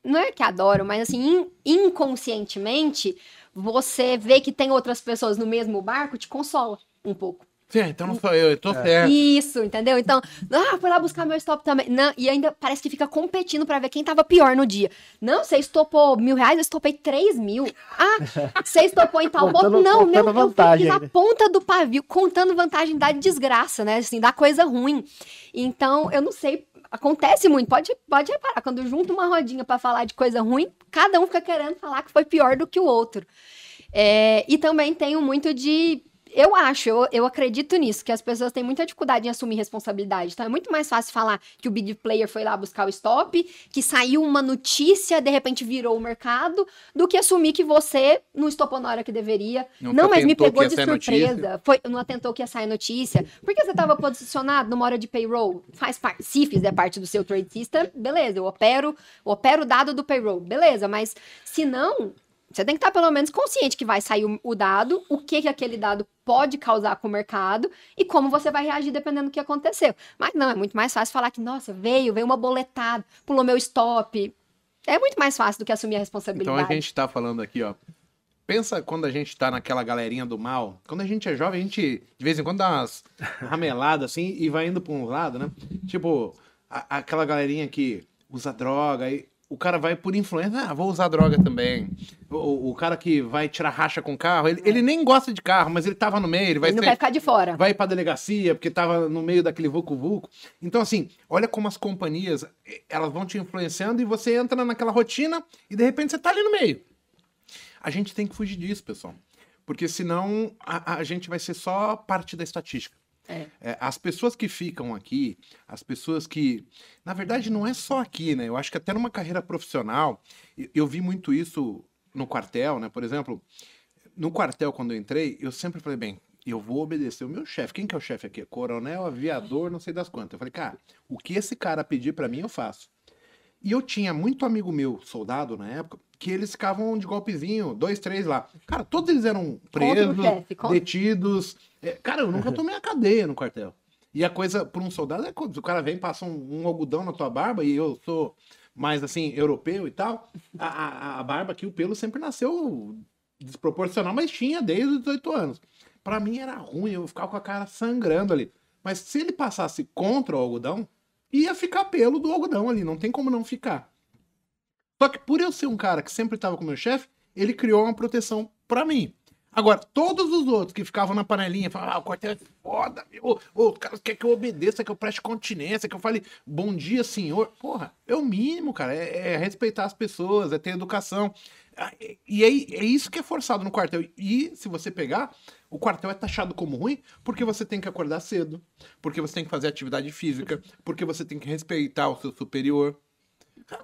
Não é que adoram, mas assim, in- inconscientemente, você vê que tem outras pessoas no mesmo barco, te consola um pouco. Sim, então não sou eu, eu tô certo. Isso, entendeu? Então, ah, fui lá buscar meu stop também. Não, e ainda parece que fica competindo pra ver quem tava pior no dia. Não, você estopou mil reais, eu estopei três mil. Ah, você estopou em tal ponto. Não, meu, eu vantagem fiquei na ponta do pavio, contando vantagem da desgraça, né? Assim, da coisa ruim. Então, eu não sei. Acontece muito, pode, pode reparar, quando junta uma rodinha pra falar de coisa ruim, cada um fica querendo falar que foi pior do que o outro. É, e também tenho muito de. Eu acho, eu, eu acredito nisso, que as pessoas têm muita dificuldade em assumir responsabilidade. Então é muito mais fácil falar que o big player foi lá buscar o stop, que saiu uma notícia, de repente virou o mercado, do que assumir que você não estopou na hora que deveria. Nunca não, mas me pegou que de surpresa. notícia. Foi, não atentou que ia sair notícia. Porque você estava posicionado numa hora de payroll. Faz parte. Se fizer parte do seu trade system, beleza. Eu opero, eu opero o dado do payroll. Beleza, mas se não, você tem que estar pelo menos consciente que vai sair o, o dado, o que, que aquele dado pode causar com o mercado e como você vai reagir dependendo do que aconteceu. Mas não, é muito mais fácil falar que, nossa, veio, veio uma boletada, pulou meu stop. É muito mais fácil do que assumir a Então responsabilidade. a gente tá falando aqui, ó. Pensa quando a gente tá naquela galerinha do mal. Quando a gente é jovem, a gente de vez em quando dá umas rameladas assim e vai indo pra um lado, né? Tipo, a- aquela galerinha que usa droga e o cara vai por influência, ah, vou usar droga também. O, o cara que vai tirar racha com carro, ele, ele nem gosta de carro, mas ele tava no meio, ele vai Ele não ser quer ficar de fora. vai pra delegacia porque tava no meio daquele vucu-vucu. Então, assim, olha como as companhias, eh, elas vão te influenciando e você entra naquela rotina e de repente você tá ali no meio. A gente tem que fugir disso, pessoal. Porque senão a, a gente vai ser só parte da estatística. É. É, as pessoas que ficam aqui, as pessoas que. Na verdade, não é só aqui, né? Eu acho que até numa carreira profissional, eu, eu vi muito isso no quartel, né? Por exemplo, no quartel, quando eu entrei, eu sempre falei, bem, eu vou obedecer o meu chefe. Quem que é o chefe aqui? Coronel, aviador, não sei das quantas. Eu falei, cara, o que esse cara pedir pra mim, eu faço. E eu tinha muito amigo meu, soldado na época, que eles ficavam de golpezinho, dois, três lá. Cara, todos eles eram presos, chefe, detidos. É, cara, eu nunca tomei a cadeia no quartel. E a coisa, por um soldado, é quando o cara vem, passa um, um algodão na tua barba, e eu sou mais assim, europeu e tal. A, a, a barba aqui, o pelo sempre nasceu desproporcional, mas tinha desde os 18 anos. Pra mim era ruim, eu ficava com a cara sangrando ali. Mas se ele passasse contra o algodão, ia ficar pelo do algodão ali, não tem como não ficar. Só que por eu ser um cara que sempre estava com meu chefe, ele criou uma proteção pra mim. Agora, todos os outros que ficavam na panelinha, falavam, ah, o quartel é foda, meu. O cara quer que eu obedeça, que eu preste continência, que eu fale bom dia, senhor. Porra, é o mínimo, cara. É, é respeitar as pessoas, é ter educação. Ah, e- E é, é isso que é forçado no quartel. E se você pegar, o quartel é taxado como ruim porque você tem que acordar cedo, porque você tem que fazer atividade física, porque você tem que respeitar o seu superior.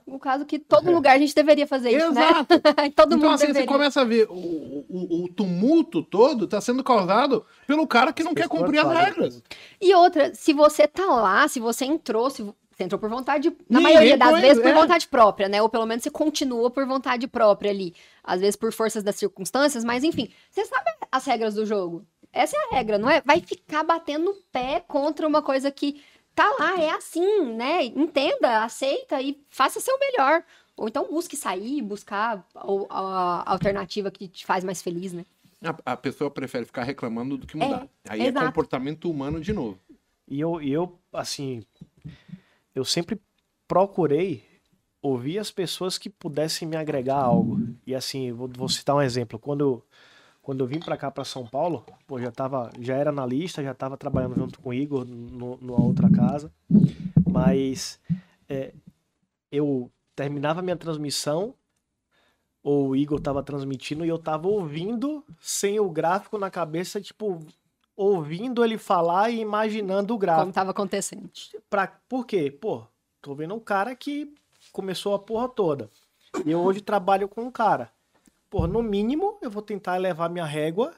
No caso que todo lugar a gente deveria fazer isso, Exato. né? todo Então, mundo assim, você deveria. começa a ver o, o, o tumulto todo tá sendo causado pelo cara que não quer cumprir as regras. E outra, se você tá lá, se você entrou, se você entrou por vontade, na Ninguém maioria das vezes por é. vontade própria, né? Ou pelo menos você continua por vontade própria ali. Às vezes por forças das circunstâncias, mas enfim, você sabe as regras do jogo. Essa é a regra, não é? Vai ficar batendo o pé contra uma coisa que tá lá, é assim, né? Entenda, aceita e faça seu melhor. Ou então busque sair, buscar a alternativa que te faz mais feliz, né? A, a pessoa prefere ficar reclamando do que mudar. Aí é exato. comportamento humano de novo. E eu, e eu, assim, eu sempre procurei ouvir as pessoas que pudessem me agregar algo. E assim, vou, vou citar um exemplo. Quando, quando eu vim pra cá, pra São Paulo, pô, já tava, já era na lista, já tava trabalhando junto com o Igor no, numa outra casa. Mas é, eu terminava minha transmissão, ou o Igor tava transmitindo, e eu tava ouvindo sem o gráfico na cabeça, tipo, ouvindo ele falar e imaginando o gráfico. Como tava acontecendo. Pra, por quê? Pô, tô vendo um cara que começou a porra toda. E eu hoje trabalho com um cara. Pô, no mínimo, eu vou tentar levar minha régua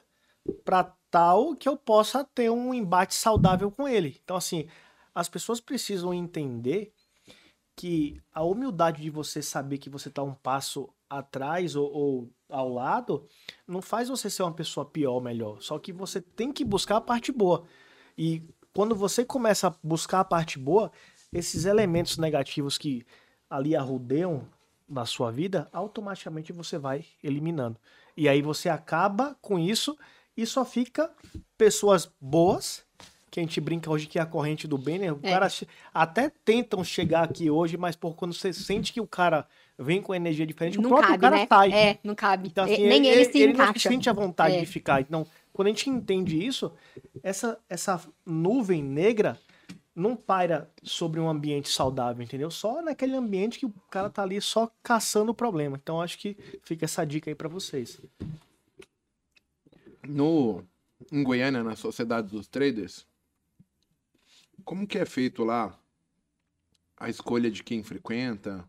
pra tal que eu possa ter um embate saudável com ele. Então, assim, as pessoas precisam entender que a humildade de você saber que você tá um passo atrás ou, ou ao lado não faz você ser uma pessoa pior ou melhor. Só que você tem que buscar a parte boa. E quando você começa a buscar a parte boa, esses elementos negativos que ali arrudeiam na sua vida, automaticamente você vai eliminando. E aí você acaba com isso e só fica pessoas boas, que a gente brinca hoje que é a corrente do bem, né? O É. cara até tentam chegar aqui hoje, mas por quando você sente que o cara vem com energia diferente, o Não próprio cabe, cara né? sai. É, não cabe. Então, E- assim, Nem ele, se ele não encaixa. sente a vontade É. de ficar. Então, quando a gente entende isso, essa, essa nuvem negra não paira sobre um ambiente saudável, entendeu? Só naquele ambiente que o cara tá ali só caçando o problema. Então, acho que fica essa dica aí pra vocês. No, em Goiânia, na Sociedade dos Traders, como que é feito lá a escolha de quem frequenta?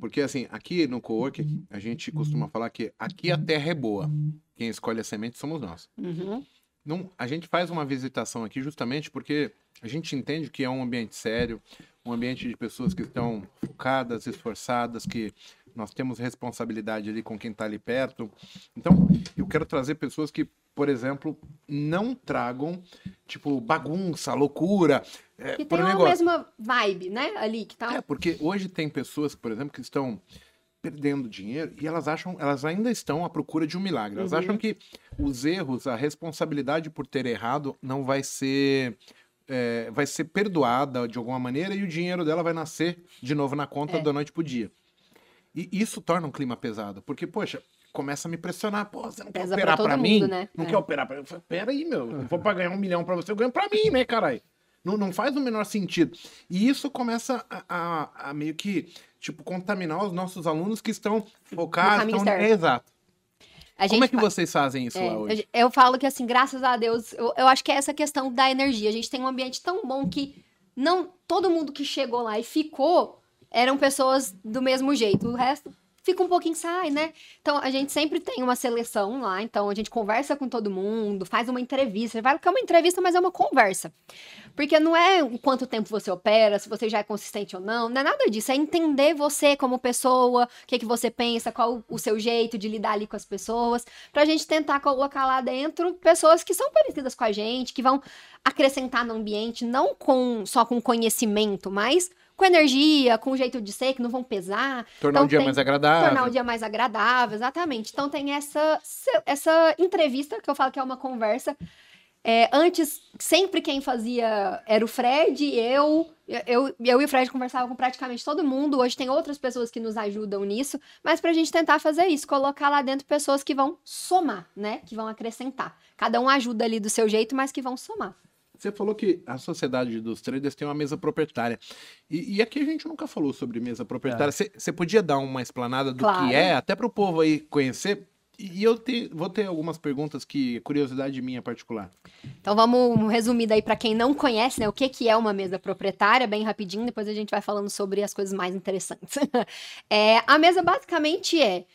Porque, assim, aqui no Cowork, a gente costuma falar que aqui a terra é boa. Quem escolhe a semente somos nós. Uhum. Não, a gente faz uma visitação aqui justamente porque a gente entende que é um ambiente sério, um ambiente de pessoas que estão focadas, esforçadas, que nós temos responsabilidade ali com quem está ali perto. Então, eu quero trazer pessoas que, por exemplo, não tragam, tipo, bagunça, loucura. É, Que tem um negócio. mesma vibe, né? Ali, que tá. É, porque hoje tem pessoas, por exemplo, que estão perdendo dinheiro e elas acham, elas ainda estão à procura de um milagre. Elas Uhum. acham que os erros, a responsabilidade por ter errado não vai ser é, vai ser perdoada de alguma maneira e o dinheiro dela vai nascer de novo na conta É. da noite pro dia. E isso torna um clima pesado, porque, poxa, começa a me pressionar. Pô, você não quer Pesa pra operar todo pra mundo, mim? né? Não É. quer operar pra mim? Eu falei, Pera aí, meu. Eu vou pra ganhar um milhão pra você, eu ganho pra mim, né, caralho? Não, não faz o menor sentido. E isso começa a, a- a meio que, tipo, contaminar os nossos alunos que estão focados. Estão... certo. É, exato. A Como é que vocês fazem isso É, lá hoje? eu- eu falo que, assim, graças a Deus, eu, eu acho que é essa questão da energia. A gente tem um ambiente tão bom que não todo mundo que chegou lá e ficou eram pessoas do mesmo jeito. O resto fica um pouquinho, sai, né? Então, a gente sempre tem uma seleção lá. Então, a gente conversa com todo mundo, faz uma entrevista. Vai que é uma entrevista, mas é uma conversa. Porque não é quanto tempo você opera, se você já é consistente ou não, não é nada disso. É entender você como pessoa, o que, que você pensa, qual o- o seu jeito de lidar ali com as pessoas, pra gente tentar colocar lá dentro pessoas que são parecidas com a gente, que vão acrescentar no ambiente, não com só com conhecimento, mas com energia, com jeito de ser, que não vão pesar. Tornar então o dia tem- mais agradável. Tornar o dia mais agradável, exatamente. Então tem essa, essa entrevista, que eu falo que é uma conversa. É, antes, sempre quem fazia era o Fred, eu, eu, eu e o Fred conversavam com praticamente todo mundo. Hoje tem outras pessoas que nos ajudam nisso, mas pra gente tentar fazer isso, colocar lá dentro pessoas que vão somar, né? Que vão acrescentar. Cada um ajuda ali do seu jeito, mas que vão somar. Você falou que a sociedade dos traders tem uma mesa proprietária. E, e aqui a gente nunca falou sobre mesa proprietária. Você você podia dar uma explanada do Claro. que é, até para o povo aí conhecer? E eu te- vou ter algumas perguntas que, curiosidade minha particular. Então vamos resumir daí para quem não conhece, né, o que, que é uma mesa proprietária, bem rapidinho, depois a gente vai falando sobre as coisas mais interessantes. É, a mesa basicamente é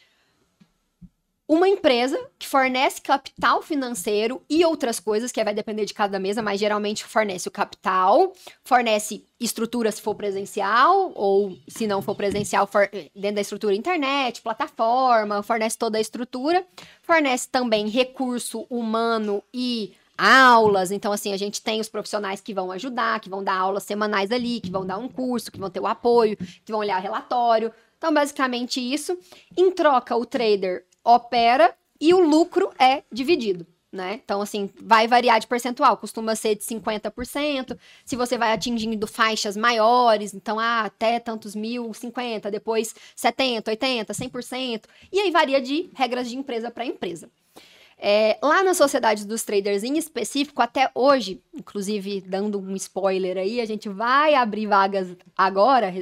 uma empresa que fornece capital financeiro e outras coisas, que vai depender de cada mesa, mas geralmente fornece o capital, fornece estrutura se for presencial, ou se não for presencial, for- dentro da estrutura internet, plataforma, fornece toda a estrutura, fornece também recurso humano e aulas. Então, assim, a gente tem os profissionais que vão ajudar, que vão dar aulas semanais ali, que vão dar um curso, que vão ter o apoio, que vão olhar relatório. Então, basicamente isso. Em troca, o trader opera e o lucro é dividido. Né? Então, assim, vai variar de percentual, costuma ser de 50%. Se você vai atingindo faixas maiores, então, ah, até tantos mil, 50, depois 70, 80, 100%. E aí varia de regras de empresa para empresa. É, lá na Sociedade dos Traders em específico, até hoje, inclusive dando um spoiler aí, a gente vai abrir vagas agora,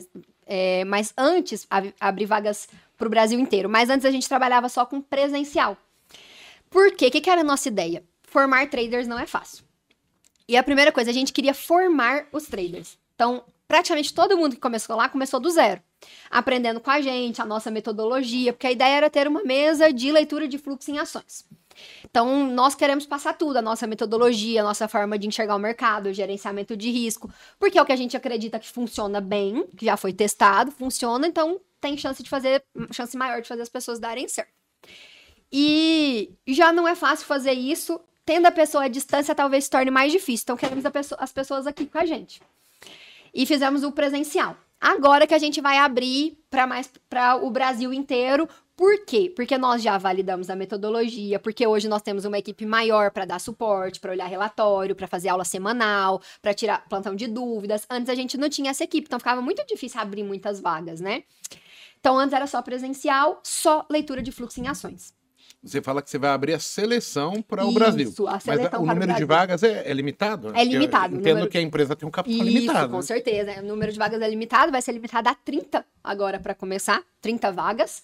é, mas antes, ab- abrir vagas para o Brasil inteiro. Mas antes a gente trabalhava só com presencial. Por quê? O que, que era a nossa ideia? Formar traders não é fácil. E a primeira coisa, a gente queria formar os traders. Então, praticamente todo mundo que começou lá começou do zero. Aprendendo com a gente, a nossa metodologia, porque a ideia era ter uma mesa de leitura de fluxo em ações. Então, nós queremos passar tudo, a nossa metodologia, a nossa forma de enxergar o mercado, o gerenciamento de risco, porque é o que a gente acredita que funciona bem, que já foi testado, funciona, então tem chance de fazer, chance maior de fazer as pessoas darem certo. E já não é fácil fazer isso, tendo a pessoa à distância talvez se torne mais difícil. Então, queremos a pesso- as pessoas aqui com a gente. E fizemos o presencial. Agora que a gente vai abrir para mais para o Brasil inteiro, Por quê? Porque nós já validamos a metodologia, porque hoje nós temos uma equipe maior para dar suporte, para olhar relatório, para fazer aula semanal, para tirar plantão de dúvidas. Antes a gente não tinha essa equipe, então ficava muito difícil abrir muitas vagas, né? Então antes era só presencial, só leitura de fluxo em ações. Você fala que você vai abrir a seleção para o Brasil. Isso, a Mas seleção o para número o de Brasil. vagas é, é limitado? né? É limitado, o entendo número- que a empresa tem um capital Isso, limitado. com né? certeza. O número de vagas é limitado, vai ser limitado a 30 agora para começar, 30 vagas.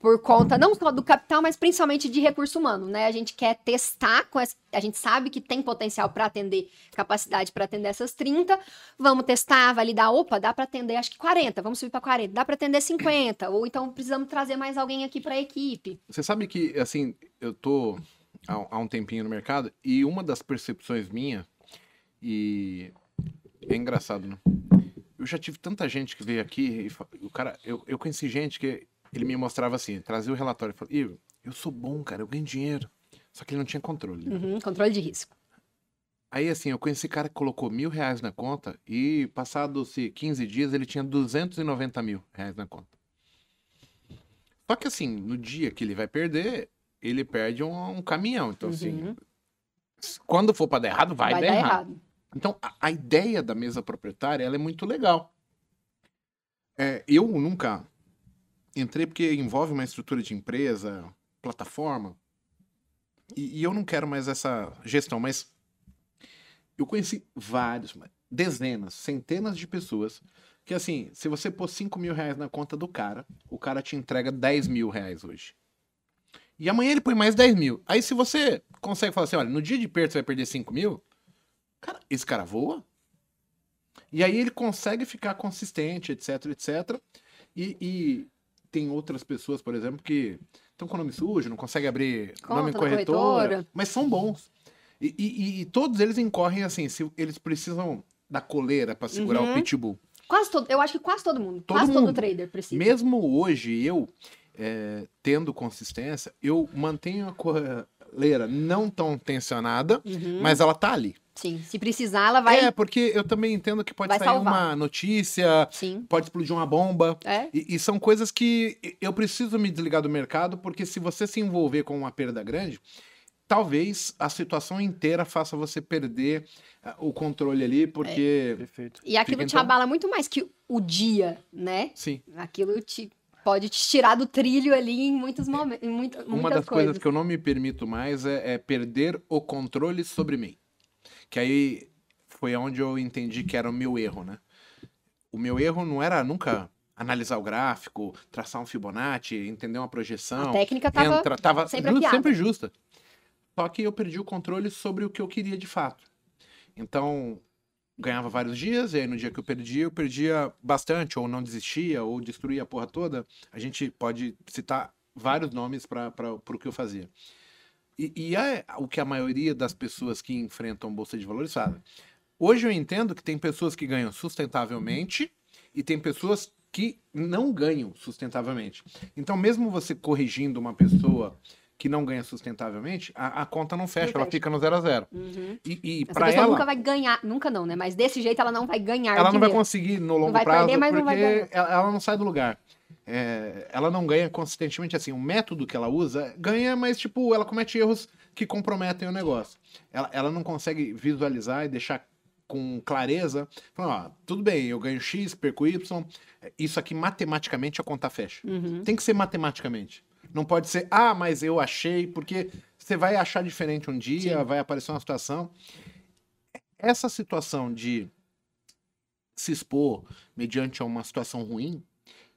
Por conta não só do capital, mas principalmente de recurso humano, né? A gente quer testar com essa, a gente sabe que tem potencial para atender, capacidade para atender essas 30. Vamos testar, validar, opa, dá para atender acho que 40, vamos subir para 40, dá para atender 50, ou então precisamos trazer mais alguém aqui para a equipe. Você sabe que, assim, eu tô há, há um tempinho no mercado e uma das percepções minha, e é engraçado, né? Eu já tive tanta gente que veio aqui e o cara, eu, eu conheci gente que ele me mostrava assim, trazia o relatório e Igor, eu sou bom, cara, eu ganho dinheiro. Só que ele não tinha controle. né? Uhum, controle de risco. Aí, assim, eu conheci cara que colocou mil reais na conta e, passados-se 15 dias, ele tinha 290 mil reais na conta. Só que, assim, no dia que ele vai perder, ele perde um, um caminhão. Então, assim, Uhum. quando for para dar errado, vai, Vai dar, dar errado. errado. Então, a, a ideia da mesa proprietária, é muito legal. É, eu nunca entrei porque envolve uma estrutura de empresa, plataforma, e, e eu não quero mais essa gestão, mas eu conheci vários, dezenas, centenas de pessoas que, assim, se você pôr 5 mil reais na conta do cara, o cara te entrega 10 mil reais hoje. E amanhã ele põe mais 10 mil. Aí se você consegue falar assim, olha, no dia de perto você vai perder 5 mil, cara, esse cara voa. E aí ele consegue ficar consistente, etc, etc. E, e tem outras pessoas, por exemplo, que estão com nome sujo, não conseguem abrir Conta nome em na corretora, corretora. mas são bons. E, e- e- todos eles incorrem assim, se eles precisam da coleira para segurar Uhum. o pitbull. Quase todo, eu acho que quase todo mundo, Todo quase todo mundo. trader precisa. Mesmo hoje, eu é, tendo consistência, eu mantenho a coleira não tão tensionada, Uhum. mas ela tá ali. Sim, se precisar, ela vai. É, porque eu também entendo que pode vai sair salvar. uma notícia, Sim. pode explodir uma bomba. É. E, e são coisas que eu preciso me desligar do mercado, porque se você se envolver com uma perda grande, talvez a situação inteira faça você perder ah, o controle ali, porque. Perfeito. E aquilo Fica, te então- abala muito mais que o dia, né? Sim. Aquilo te pode te tirar do trilho ali em muitos momentos, em muita, Uma muitas das coisas coisas. que eu não me permito mais é, é perder o controle sobre mim. Que aí foi onde eu entendi que era o meu erro, né? O meu erro não era nunca analisar o gráfico, traçar um Fibonacci, entender uma projeção. A técnica tava entra, tava sempre ju- sempre justa. Só que eu perdi o controle sobre o que eu queria de fato. Então, ganhava vários dias, e aí no dia que eu perdia, eu perdia bastante, ou não desistia, ou destruía a porra toda. A gente pode citar vários nomes para o que eu fazia. E, e é o que a maioria das pessoas que enfrentam Bolsa de Valores fazem. Hoje eu entendo que tem pessoas que ganham sustentavelmente e tem pessoas que não ganham sustentavelmente. Então, mesmo você corrigindo uma pessoa que não ganha sustentavelmente, a, a conta não fecha, Não ela fecha. fica no zero a zero. Uhum. E, e para pessoa ela, nunca vai ganhar, nunca não, né? Mas desse jeito ela não vai ganhar ela não vai conseguir no longo vai prazo, perder, não porque ela, ela não sai do lugar. É, ela não ganha consistentemente assim. O método que ela usa ganha, mas tipo, ela comete erros que comprometem o negócio. Ela, ela não consegue visualizar e deixar com clareza. Falar, ó, tudo bem, eu ganho X, perco Y. Isso aqui matematicamente a conta fecha. Uhum. Tem que ser matematicamente. Não pode ser, ah, mas eu achei, porque você vai achar diferente um dia, Sim. vai aparecer uma situação. Essa situação de se expor mediante a uma situação ruim,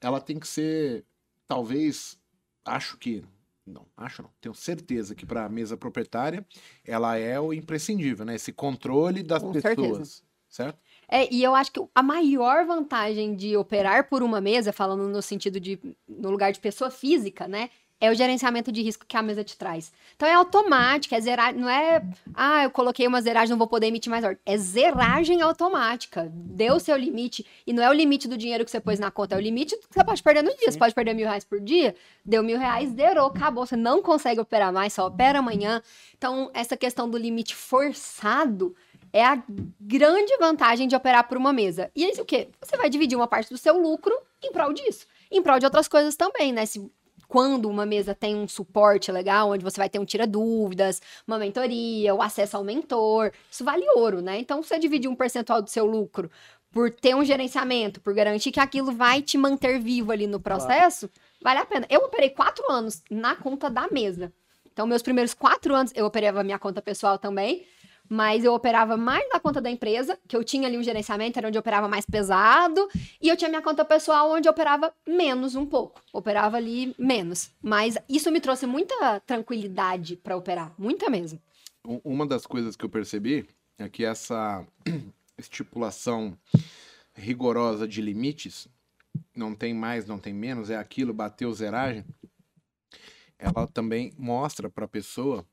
ela tem que ser, talvez, acho que, não, acho não, tenho certeza que para a mesa proprietária, ela é o imprescindível, né? Esse controle das Com pessoas, certeza. certo? É, e eu acho que a maior vantagem de operar por uma mesa, falando no sentido de no lugar de pessoa física, né? É o gerenciamento de risco que a mesa te traz. Então é automático, é zerar, não é, ah, eu coloquei uma zeragem, não vou poder emitir mais ordem. É zeragem automática. Deu o seu limite, e não é o limite do dinheiro que você pôs na conta, é o limite que você pode perder no dia. Você pode perder mil reais por dia, deu mil reais, zerou, acabou. Você não consegue operar mais, só opera amanhã. Então, essa questão do limite forçado é a grande vantagem de operar por uma mesa. E aí, o quê? Você vai dividir uma parte do seu lucro em prol disso. Em prol de outras coisas também, né? Se, quando uma mesa tem um suporte legal, onde você vai ter um tira-dúvidas, uma mentoria, o acesso ao mentor, isso vale ouro, né? Então, você dividir um percentual do seu lucro por ter um gerenciamento, por garantir que aquilo vai te manter vivo ali no processo, vale a pena. Eu operei quatro anos na conta da mesa. Então, meus primeiros quatro anos, eu operava minha conta pessoal também, mas eu operava mais na conta da empresa, que eu tinha ali um gerenciamento, era onde eu operava mais pesado, e eu tinha minha conta pessoal, onde eu operava menos um pouco. Operava ali menos. Mas isso me trouxe muita tranquilidade para operar, muita mesmo. Uma das coisas que eu percebi é que essa estipulação rigorosa de limites, não tem mais, não tem menos, é aquilo, bateu zeragem, ela também mostra para a pessoa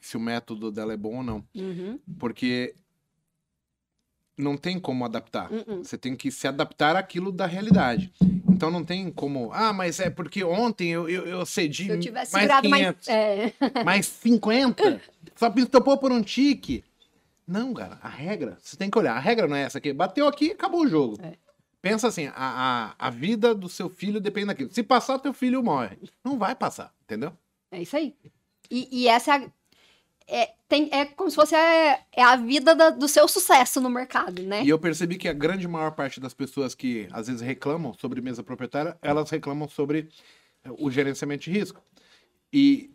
se o método dela é bom ou não. Uhum. Porque não tem como adaptar. Uhum. Você tem que se adaptar àquilo da realidade. Então não tem como. Ah, mas é porque ontem eu, eu, eu cedi Se eu tivesse mais segurado 500, mais. É. mais 50, só topou por um tique. Não, cara, a regra, você tem que olhar. A regra não é essa aqui. Bateu aqui, acabou o jogo. É. Pensa assim, a, a, a vida do seu filho depende daquilo. Se passar, teu filho morre. Não vai passar, entendeu? É isso aí. E, e essa é, a- é, tem, é como se fosse a, é a vida da- do seu sucesso no mercado, né? E eu percebi que a grande maior parte das pessoas que às vezes reclamam sobre mesa proprietária, elas reclamam sobre eh, o gerenciamento de risco. E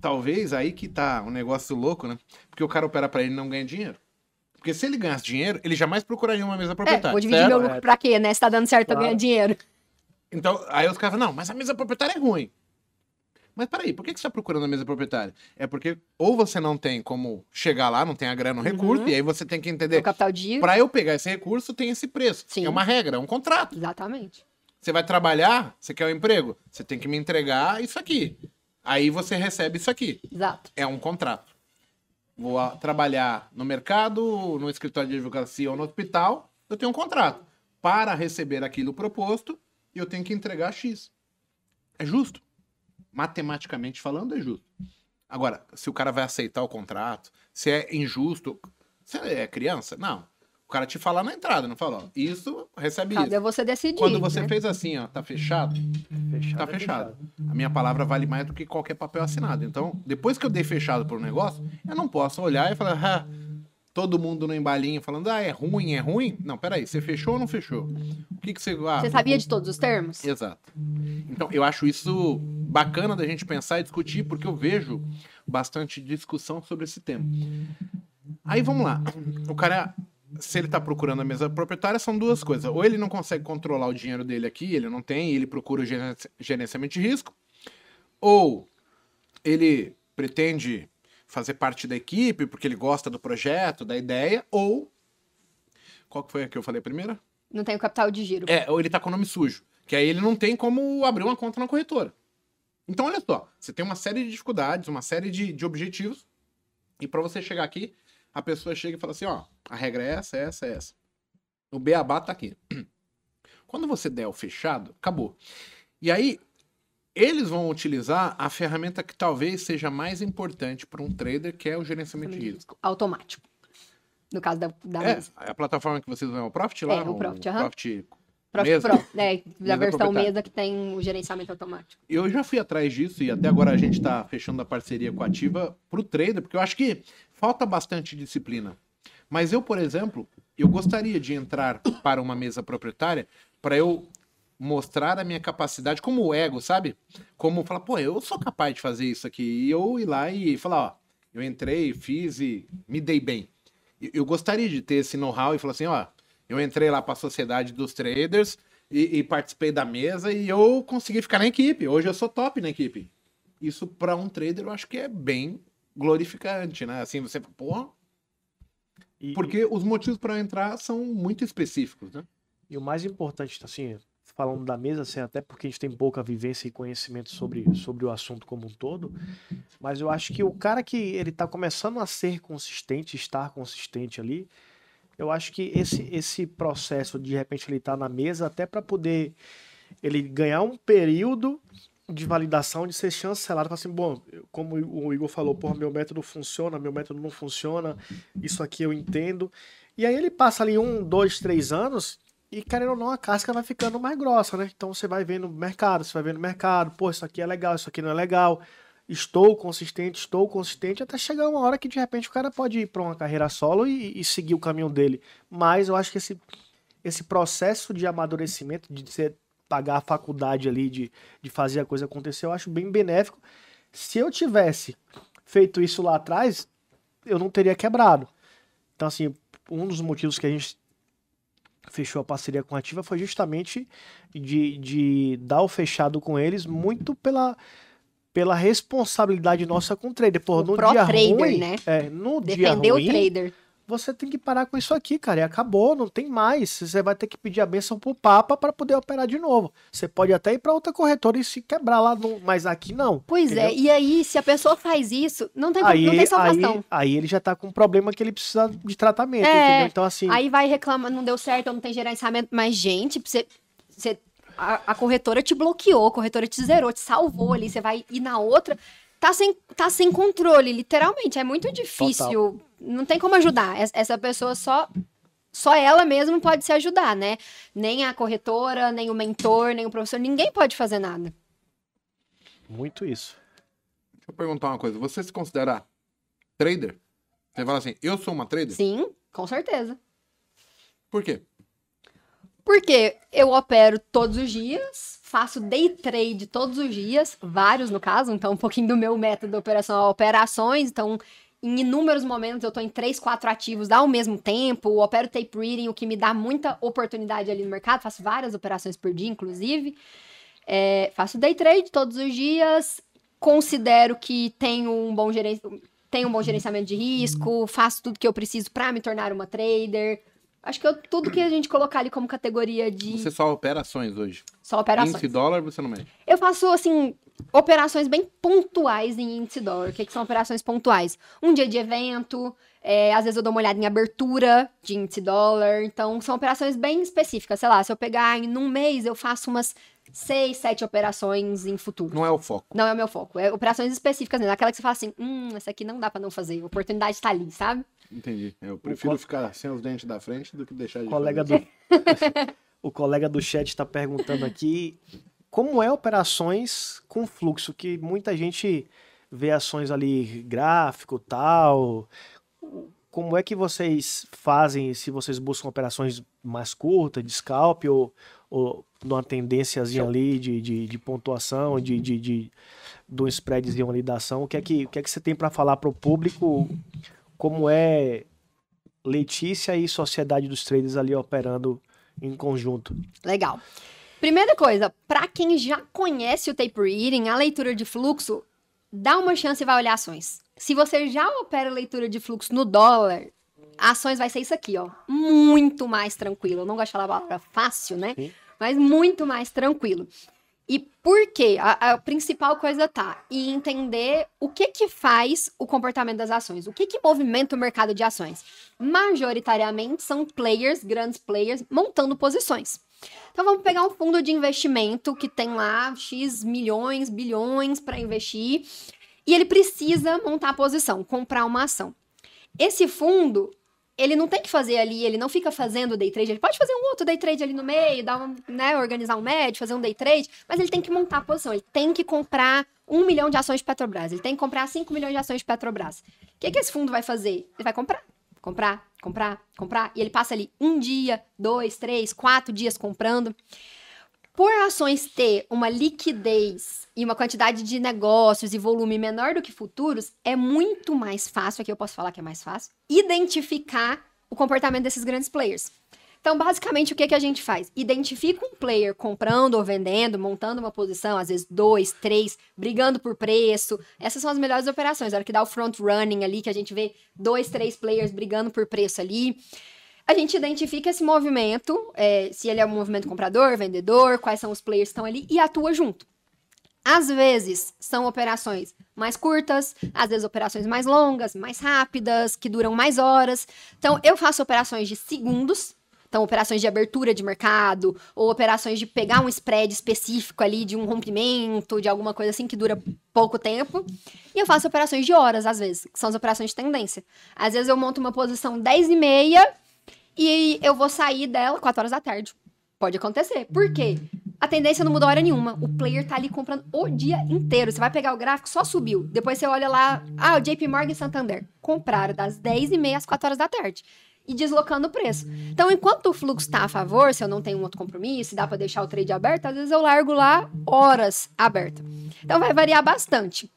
talvez aí que tá um negócio louco, né? Porque o cara opera para ele e não ganha dinheiro. Porque se ele ganhasse dinheiro, ele jamais procuraria uma mesa É, proprietária. vou dividir certo? meu lucro pra quê, né? Se tá dando certo, eu Claro. ganho dinheiro. Então, aí os caras falam, não, mas a mesa proprietária é ruim. Mas peraí, por que que você está procurando a mesa proprietária? É porque ou você não tem como chegar lá, não tem a grana, o recurso, Uhum. e aí você tem que entender, para eu pegar esse recurso, tem esse preço. Sim. É uma regra, é um contrato. Exatamente. Você vai trabalhar, você quer um emprego, você tem que me entregar isso aqui. Aí você recebe isso aqui. Exato. É um contrato. Vou trabalhar no mercado, no escritório de advocacia ou no hospital, eu tenho um contrato. Para receber aquilo proposto, eu tenho que entregar X. É justo. Matematicamente falando, é justo. Agora, se o cara vai aceitar o contrato, se é injusto. Você é criança? Não. O cara te fala na entrada, não fala, ó, isso, recebe Cabe isso. a você decidir. Quando você né? fez assim, ó, tá fechado, Fechado tá é fechado. A minha palavra vale mais do que qualquer papel assinado. Então, depois que eu dei fechado pro negócio, eu não posso olhar e falar, ah, todo mundo no embalinho falando, ah, é ruim, é ruim. Não, peraí, você fechou ou não fechou? O que que você... Ah, Você sabia de todos os termos? Exato. Então, eu acho isso bacana da gente pensar e discutir, porque eu vejo bastante discussão sobre esse tema. Aí vamos lá. O cara, se ele tá procurando a mesa proprietária, são duas coisas. Ou ele não consegue controlar o dinheiro dele aqui, ele não tem, e ele procura o gerenci- gerenciamento de risco. Ou ele pretende fazer parte da equipe porque ele gosta do projeto, da ideia, ou. Qual que foi a que eu falei primeiro? Não tem o capital de giro. É, ou ele tá com o nome sujo. Que aí ele não tem como abrir uma conta na corretora. Então, olha só, você tem uma série de dificuldades, uma série de, de objetivos, e para você chegar aqui, a pessoa chega e fala assim: ó, a regra é essa, essa, essa. O beabá tá aqui. Quando você der o fechado, acabou. E aí, eles vão utilizar a ferramenta que talvez seja mais importante para um trader, que é o gerenciamento de risco. Automático. No caso da, da É, mesa. a plataforma que vocês usam é o Profit lá? É, o Profit, aham. Profit Profit? Pro, né? Da versão mesa que tem o gerenciamento automático. Eu já fui atrás disso e até agora a gente está fechando a parceria com a Ativa pro trader, porque eu acho que falta bastante disciplina. Mas eu, por exemplo, eu gostaria de entrar para uma mesa proprietária para eu mostrar a minha capacidade como o ego, sabe? Como falar, pô, eu sou capaz de fazer isso aqui. E eu ir lá e falar, ó, eu entrei, fiz e me dei bem. Eu- gostaria de ter esse know-how e falar assim, ó, eu entrei lá para a sociedade dos traders e, e participei da mesa e eu consegui ficar na equipe. Hoje eu sou top na equipe. Isso para um trader eu acho que é bem glorificante, né? Assim, você, pô, porque os motivos para entrar são muito específicos, né? E o mais importante, assim, falando da mesa, assim, até porque a gente tem pouca vivência e conhecimento sobre, sobre o assunto como um todo, mas eu acho que o cara que ele tá começando a ser consistente, estar consistente ali, eu acho que esse, esse processo de, repente ele tá na mesa até para poder ele ganhar um período de validação de ser chancelado, assim, bom, como o Igor falou, porra, meu método funciona, meu método não funciona, isso aqui eu entendo. E aí ele passa ali um, dois, três anos E querendo ou não, a casca vai ficando mais grossa, né? Então você vai vendo mercado, você vai vendo mercado, pô, isso aqui é legal, isso aqui não é legal. Estou consistente, estou consistente, até chegar uma hora que de repente o cara pode ir para uma carreira solo e, e, seguir o caminho dele. Mas eu acho que esse, esse processo de amadurecimento, de você pagar a faculdade ali, de, de fazer a coisa acontecer, eu acho bem benéfico. Se eu tivesse feito isso lá atrás, eu não teria quebrado. Então, assim, um dos motivos que a gente fechou a parceria com a Ativa foi justamente de, de dar o fechado com eles muito pela, pela responsabilidade nossa com o trader. Pô, o no dia trader, ruim, né? É, no Defender dia ruim, o trader. Você tem que parar com isso aqui, cara. E acabou, não tem mais. Você vai ter que pedir a benção pro Papa para poder operar de novo. Você pode até ir para outra corretora e se quebrar lá, no... mas aqui não. Pois é, entendeu? é, e aí, se a pessoa faz isso, não tem, aí, não tem salvação. Aí, aí ele já tá com um problema que ele precisa de tratamento, é, entendeu? Então, assim. Aí vai reclamar, não deu certo, não tem gerenciamento. Mas, gente, você, você a, a, corretora te bloqueou, a corretora te zerou, te salvou ali, você vai ir na outra, tá sem, tá sem controle, literalmente. É muito difícil. Total. Não tem como ajudar. Essa pessoa só. Só ela mesma pode se ajudar, né? Nem a corretora, nem o mentor, nem o professor, ninguém pode fazer nada. Muito isso. Deixa eu perguntar uma coisa. Você se considera trader? Você fala assim, eu sou uma trader? Sim, com certeza. Por quê? Porque eu opero todos os dias, faço day trade todos os dias, vários no caso, então um pouquinho do meu método é operações, então em inúmeros momentos eu estou em três, quatro ativos ao mesmo tempo, opero tape reading, o que me dá muita oportunidade ali no mercado, faço várias operações por dia, inclusive. É, faço day trade todos os dias, considero que tenho um bom, tenho um bom gerenciamento de risco, faço tudo que eu preciso para me tornar uma trader, Acho que eu, tudo que a gente colocar ali como categoria de. Você só opera ações hoje? Só operações. Índice dólar você não mexe? Eu faço, assim, operações bem pontuais em índice dólar. O que, que são operações pontuais? Um dia de evento, é, às vezes eu dou uma olhada em abertura de índice dólar. Então, são operações bem específicas. Sei lá, se eu pegar em um mês, eu faço umas seis, sete operações em futuro. Não é o foco. Não é o meu foco. É operações específicas, né? Aquela que você fala assim, hum, essa aqui não dá para não fazer. A oportunidade está ali, sabe? Entendi. Eu prefiro co... ficar sem os dentes da frente do que deixar de colega do O colega do chat está perguntando aqui como é operações com fluxo, que muita gente vê ações ali gráfico, tal. Como é que vocês fazem se vocês buscam operações mais curtas, de scalp ou, ou numa tendênciazinha ali de, de, de pontuação, de, de, de, de um spreadzinho ali da ação? O que é que, o que, é que você tem para falar para o público como é Letícia e Sociedade dos Traders ali operando em conjunto. Legal. Primeira coisa, para quem já conhece o tape reading, a leitura de fluxo, dá uma chance e vai olhar ações. Se você já opera leitura de fluxo no dólar, ações vai ser isso aqui, ó. Muito mais tranquilo. Eu não gosto de falar a palavra fácil, né? Sim. Mas muito mais tranquilo. E por quê? A, a, principal coisa tá em entender o que que faz o comportamento das ações, o que que movimenta o mercado de ações. Majoritariamente são players, grandes players, montando posições. Então vamos pegar um fundo de investimento que tem lá X milhões, bilhões para investir e ele precisa montar a posição, comprar uma ação. Esse fundo, ele não tem que fazer ali, ele não fica fazendo day trade, ele pode fazer um outro day trade ali no meio, dar um, né, organizar um médio, fazer um day trade, mas ele tem que montar a posição, ele tem que comprar um milhão de ações de Petrobras, ele tem que comprar cinco milhões de ações de Petrobras. O que, que esse fundo vai fazer? Ele vai comprar, comprar, comprar, comprar, e ele passa ali um dia, dois, três, quatro dias comprando. Por ações ter uma liquidez e uma quantidade de negócios e volume menor do que futuros, é muito mais fácil, aqui eu posso falar que é mais fácil, identificar o comportamento desses grandes players. Então, basicamente, o que, que a gente faz? Identifica um player comprando ou vendendo, montando uma posição, às vezes dois, três, brigando por preço. Essas são as melhores operações. A hora que dá o front running ali, que a gente vê dois, três players brigando por preço ali a gente identifica esse movimento, é, se ele é um movimento comprador, vendedor, quais são os players que estão ali e atua junto. Às vezes são operações mais curtas, às vezes operações mais longas, mais rápidas, que duram mais horas. Então, eu faço operações de segundos, então operações de abertura de mercado, ou operações de pegar um spread específico ali, de um rompimento, de alguma coisa assim que dura pouco tempo. E eu faço operações de horas, às vezes, que são as operações de tendência. Às vezes eu monto uma posição 10 e meia e eu vou sair dela 4 horas da tarde. Pode acontecer. Por quê? A tendência não mudou hora nenhuma. O player tá ali comprando o dia inteiro. Você vai pegar o gráfico, só subiu. Depois você olha lá, ah, o JP Morgan e Santander. Compraram das 10h30 às 4 horas da tarde. E deslocando o preço. Então, enquanto o fluxo está a favor, se eu não tenho outro compromisso, se dá para deixar o trade aberto, às vezes eu largo lá horas aberta. Então, vai variar bastante.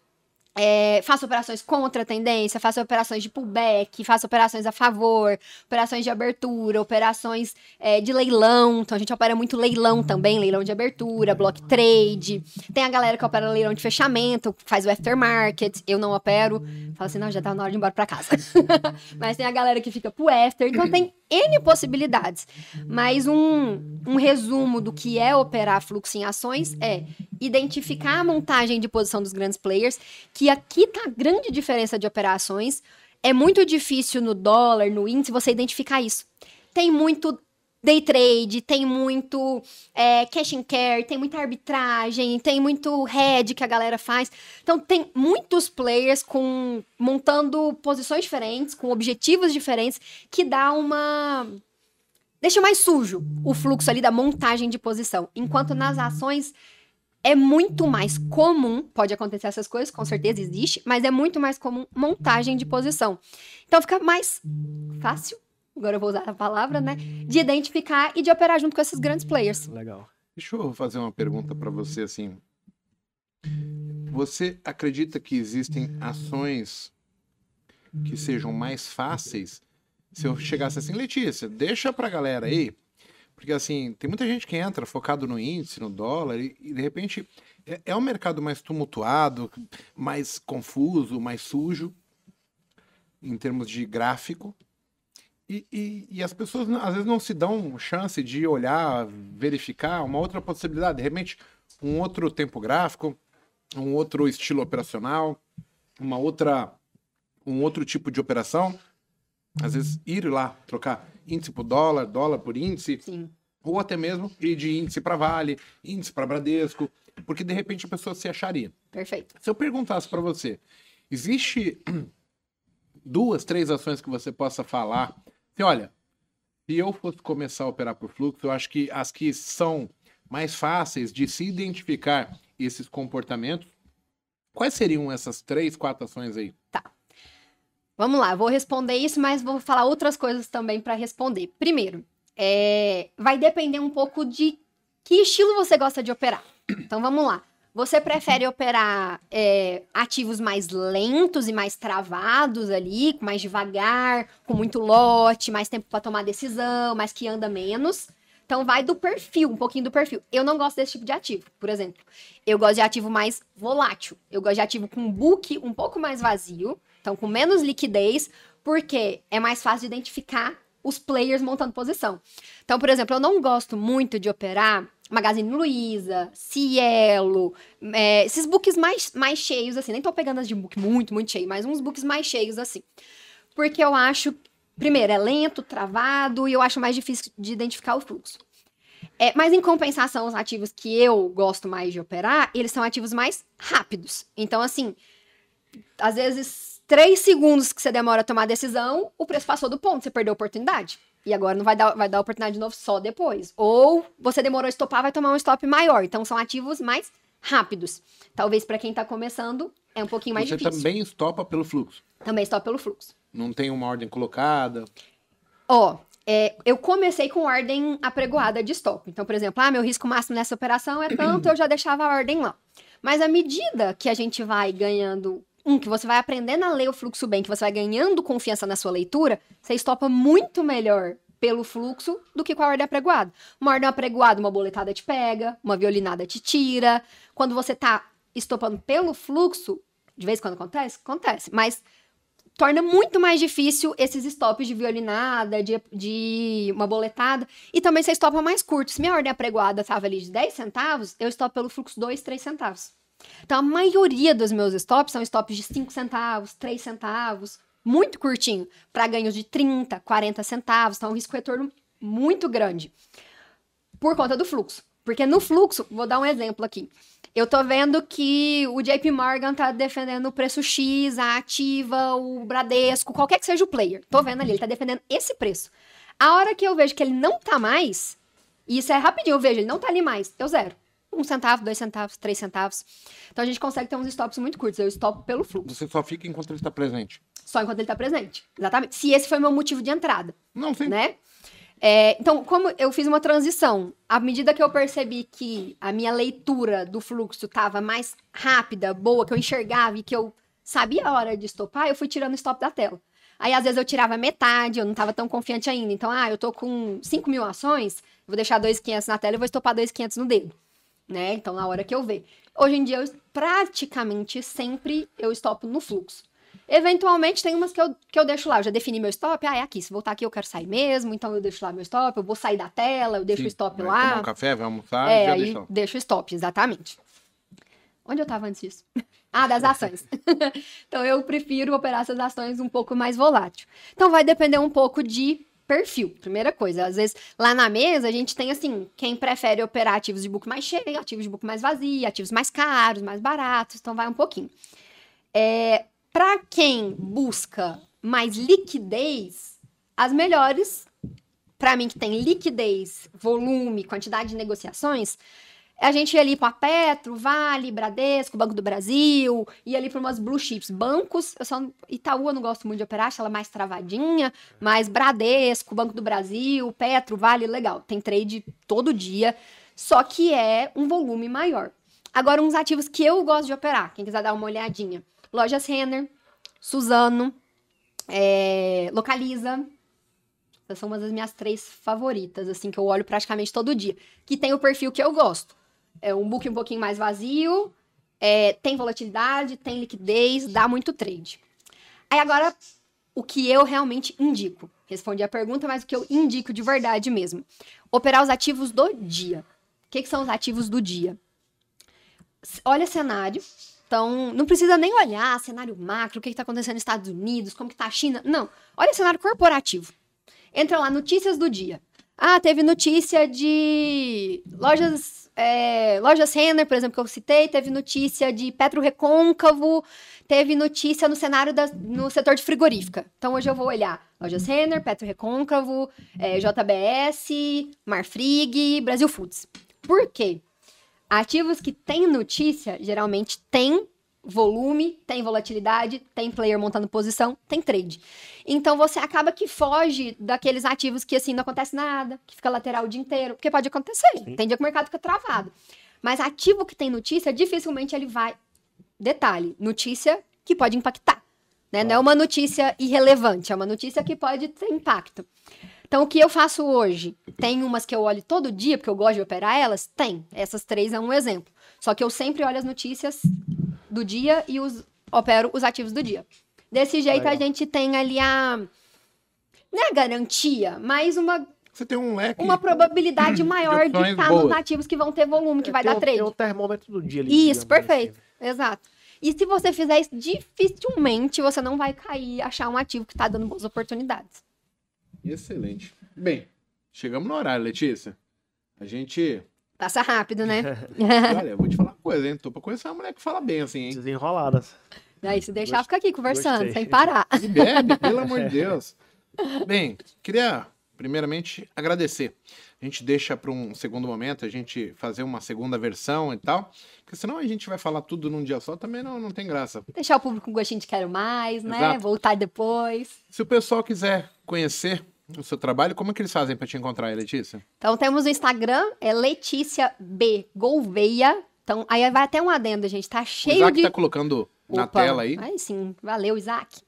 É, faço operações contra a tendência, faço operações de pullback, faço operações a favor, operações de abertura, operações é, de leilão. Então a gente opera muito leilão também, leilão de abertura, block trade. Tem a galera que opera leilão de fechamento, faz o aftermarket. Eu não opero. Falo assim, não, já tá na hora de ir embora pra casa. Mas tem a galera que fica pro after. Então tem N possibilidades. Mas um, um resumo do que é operar fluxo em ações é identificar a montagem de posição dos grandes players, que aqui tá a grande diferença de operações. É muito difícil no dólar, no índice, você identificar isso. Tem muito day trade, tem muito é, cash and care, tem muita arbitragem, tem muito head que a galera faz. Então tem muitos players com montando posições diferentes, com objetivos diferentes, que dá uma deixa mais sujo o fluxo ali da montagem de posição. Enquanto nas ações é muito mais comum, pode acontecer essas coisas, com certeza existe, mas é muito mais comum montagem de posição. Então fica mais fácil agora eu vou usar a palavra, né? De identificar e de operar junto com esses grandes players. Legal. Deixa eu fazer uma pergunta para você assim. Você acredita que existem ações que sejam mais fáceis? Se eu chegasse assim, Letícia, deixa pra galera aí, porque assim, tem muita gente que entra focado no índice, no dólar, e, e de repente é, é um mercado mais tumultuado, mais confuso, mais sujo, em termos de gráfico. E, e, e, as pessoas às vezes não se dão chance de olhar, verificar uma outra possibilidade, de repente um outro tempo gráfico, um outro estilo operacional, uma outra um outro tipo de operação. Às vezes ir lá trocar índice por dólar, dólar por índice, Sim. ou até mesmo ir de índice para Vale, índice para Bradesco, porque de repente a pessoa se acharia. Perfeito. Se eu perguntasse para você, existe duas, três ações que você possa falar Assim, olha, se eu fosse começar a operar por fluxo, eu acho que as que são mais fáceis de se identificar esses comportamentos, quais seriam essas três, quatro ações aí? Vamos lá, vou responder isso, mas vou falar outras coisas também para responder. Primeiro, é, vai depender um pouco de que estilo você gosta de operar. Então vamos lá. Você prefere operar é, ativos mais lentos e mais travados ali, mais devagar, com muito lote, mais tempo para tomar decisão, mas que anda menos? Então vai do perfil, um pouquinho do perfil. Eu não gosto desse tipo de ativo, por exemplo. Eu gosto de ativo mais volátil. Eu gosto de ativo com book um pouco mais vazio, então com menos liquidez, porque é mais fácil de identificar os players montando posição. Então, por exemplo, eu não gosto muito de operar Magazine Luiza, Cielo, é, esses books mais, mais cheios, assim. Nem tô pegando as de book muito, muito cheio, mas uns books mais cheios, assim. Porque eu acho, primeiro, é lento, travado, e eu acho mais difícil de identificar o fluxo. É, mas em compensação, os ativos que eu gosto mais de operar, eles são ativos mais rápidos. Então, assim, às vezes, três segundos que você demora a tomar a decisão, o preço passou do ponto, você perdeu a oportunidade. E agora não vai dar, vai dar oportunidade de novo só depois. Ou você demorou a estopar, vai tomar um stop maior. Então são ativos mais rápidos. Talvez para quem está começando é um pouquinho mais você difícil. Você também estopa pelo fluxo. Também estopa pelo fluxo. Não tem uma ordem colocada. Ó, é, eu comecei com ordem apregoada de stop. Então, por exemplo, ah, meu risco máximo nessa operação é tanto, eu já deixava a ordem lá. Mas à medida que a gente vai ganhando um, que você vai aprendendo a ler o fluxo bem, que você vai ganhando confiança na sua leitura, você estopa muito melhor pelo fluxo do que com a ordem apregoada. Uma ordem apregoada, uma boletada te pega, uma violinada te tira. Quando você tá estopando pelo fluxo, de vez em quando acontece? Acontece. Mas torna muito mais difícil esses stops de violinada, de, de uma boletada. E também você estopa mais curto. Se minha ordem apregoada estava ali de 10 centavos, eu estopo pelo fluxo 2, 3 centavos. Então, a maioria dos meus stops são stops de 5 centavos, 3 centavos, muito curtinho, para ganhos de 30, 40 centavos. Então, um risco-retorno muito grande. Por conta do fluxo. Porque no fluxo, vou dar um exemplo aqui. Eu tô vendo que o JP Morgan tá defendendo o preço X, a Ativa, o Bradesco, qualquer que seja o player. Tô vendo ali, ele tá defendendo esse preço. A hora que eu vejo que ele não tá mais, e isso é rapidinho, eu vejo, ele não tá ali mais, eu zero. Um centavo, dois centavos, três centavos. Então a gente consegue ter uns stops muito curtos. Eu stop pelo fluxo. Você só fica enquanto ele está presente. Só enquanto ele tá presente. Exatamente. Se esse foi meu motivo de entrada, Não, sim. né? É, então, como eu fiz uma transição, à medida que eu percebi que a minha leitura do fluxo estava mais rápida, boa, que eu enxergava e que eu sabia a hora de estopar, eu fui tirando o stop da tela. Aí, às vezes, eu tirava metade, eu não estava tão confiante ainda. Então, ah, eu tô com 5 mil ações, vou deixar 2,500 na tela e vou estopar 2,500 no dedo. Né? Então, na hora que eu ver. Hoje em dia, eu, praticamente sempre eu estopo no fluxo. Eventualmente, tem umas que eu, que eu deixo lá. Eu já defini meu stop. Ah, é aqui. Se voltar aqui, eu quero sair mesmo. Então, eu deixo lá meu stop. Eu vou sair da tela, eu deixo Sim. o stop Vai lá. Tomar um café, vai almoçar, É, aí deixa lá. deixa o stop, exatamente. Onde eu tava antes disso? ah, das ações. então eu prefiro operar essas ações um pouco mais volátil. Então vai depender um pouco de perfil. Primeira coisa, às vezes lá na mesa a gente tem assim, quem prefere operar ativos de book mais cheio, ativos de book mais vazio, ativos mais caros, mais baratos, então vai um pouquinho. É, para quem busca mais liquidez, as melhores para mim que tem liquidez, volume, quantidade de negociações, a gente ir ali para Petro, Vale, Bradesco, Banco do Brasil, ir ali para umas blue chips. Bancos, eu só Itaú eu não gosto muito de operar, acho ela mais travadinha, mas Bradesco, Banco do Brasil, Petro, Vale, legal. Tem trade todo dia, só que é um volume maior. Agora, uns ativos que eu gosto de operar, quem quiser dar uma olhadinha. Lojas Renner, Suzano, é, Localiza, são uma das minhas três favoritas, assim, que eu olho praticamente todo dia. Que tem o perfil que eu gosto. É um book um pouquinho mais vazio, é, tem volatilidade, tem liquidez, dá muito trade. Aí agora, o que eu realmente indico. Respondi a pergunta, mas o que eu indico de verdade mesmo. Operar os ativos do dia. O que, que são os ativos do dia? Olha cenário. Então, não precisa nem olhar cenário macro, o que está acontecendo nos Estados Unidos, como que tá a China. Não. Olha cenário corporativo. Entra lá, notícias do dia. Ah, teve notícia de lojas, é, lojas Renner, por exemplo, que eu citei, teve notícia de Petro Recôncavo, teve notícia no cenário da, no setor de frigorífica. Então hoje eu vou olhar lojas Renner, Petro Recôncavo, é, JBS, Marfrig, Brasil Foods. Por quê? Ativos que têm notícia geralmente têm volume, tem volatilidade, tem player montando posição, tem trade. Então você acaba que foge daqueles ativos que assim não acontece nada, que fica lateral o dia inteiro, porque pode acontecer. Tem dia que o mercado fica travado. Mas ativo que tem notícia, dificilmente ele vai. Detalhe, notícia que pode impactar. Né? Não é uma notícia irrelevante, é uma notícia que pode ter impacto. Então, o que eu faço hoje? Tem umas que eu olho todo dia, porque eu gosto de operar elas? Tem. Essas três é um exemplo. Só que eu sempre olho as notícias do dia e os, opero os ativos do dia. Desse jeito, a Legal. gente tem ali a. Não é a garantia, mas uma, Você tem um leque. uma probabilidade maior de estar nos boas. ativos que vão ter volume, que vai Tem dar trade. Tem o termômetro do dia ali. Isso, digamos perfeito. assim. Exato. E se você fizer isso, dificilmente você não vai cair e achar um ativo que tá dando boas oportunidades. Excelente. Bem, chegamos no horário, Letícia. A gente. Passa rápido, né? Olha, eu vou te falar coisa, hein? Tô pra conhecer uma mulher que fala bem assim, hein? Desenroladas. Aí se deixar, Gost- fica aqui conversando, gostei. sem parar. E bebe, pelo amor de Deus. Bem, queria primeiramente agradecer. A gente deixa para um segundo momento, a gente fazer uma segunda versão e tal, porque senão a gente vai falar tudo num dia só, também não, não tem graça. Deixar o público com gostinho de quero mais, né? Exato. Voltar depois. Se o pessoal quiser conhecer o seu trabalho, como é que eles fazem para te encontrar, aí, Letícia? Então temos o Instagram, é Letícia B Gouveia. Então, aí vai até um adendo, gente. Tá O cheio Isaac de. tá colocando na Opa. tela aí. Aí sim, valeu, Isaac.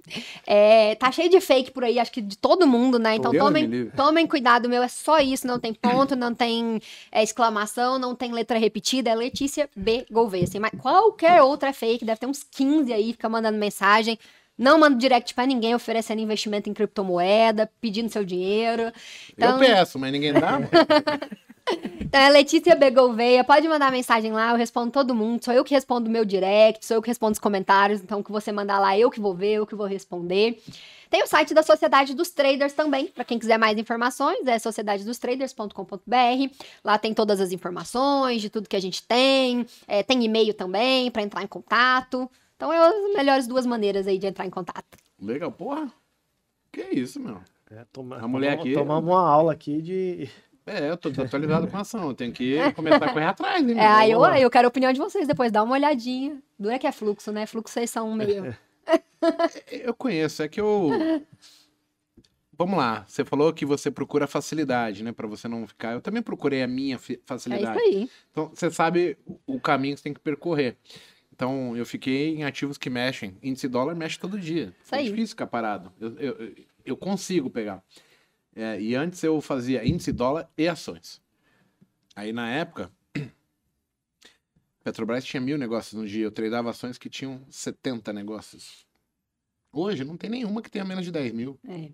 É, tá cheio de fake por aí, acho que de todo mundo, né? Então Deus tomem, tomem cuidado, meu, é só isso, não tem ponto, não tem é, exclamação, não tem letra repetida, é Letícia B. Gouveia. Assim, mas qualquer outra é fake, deve ter uns 15 aí, fica mandando mensagem. Não manda direct pra ninguém oferecendo investimento em criptomoeda, pedindo seu dinheiro. Então, Eu peço, mas ninguém dá. então é Letícia B. Gouveia. Pode mandar mensagem lá, eu respondo todo mundo. Sou eu que respondo o meu direct, sou eu que respondo os comentários. Então, o que você mandar lá, eu que vou ver, eu que vou responder. Tem o site da Sociedade dos Traders também, para quem quiser mais informações, é sociedadedostraders.com.br. Lá tem todas as informações de tudo que a gente tem. É, tem e-mail também para entrar em contato. Então, é as melhores duas maneiras aí de entrar em contato. Legal, porra. Que isso, meu. É, toma, A mulher toma- aqui- Tomamos uma aula aqui de. É, eu tô desatualizado com a ação. Eu tenho que começar a correr atrás, hein? É, aí eu, eu quero a opinião de vocês depois, dá uma olhadinha. Não é que é fluxo, né? Fluxo vocês são meio. Eu conheço, é que eu. Vamos lá, você falou que você procura facilidade, né? Pra você não ficar. Eu também procurei a minha fi- É isso facilidade. aí. Então, você sabe o- o caminho que você tem que percorrer. Então, eu fiquei em ativos que mexem. Índice dólar mexe todo dia. Isso é aí. difícil ficar parado. Eu, eu, eu consigo pegar. É, e antes eu fazia índice dólar e ações. Aí, na época, Petrobras tinha mil negócios no dia. Eu tradava ações que tinham 70 negócios. Hoje, não tem nenhuma que tenha menos de 10 mil. É,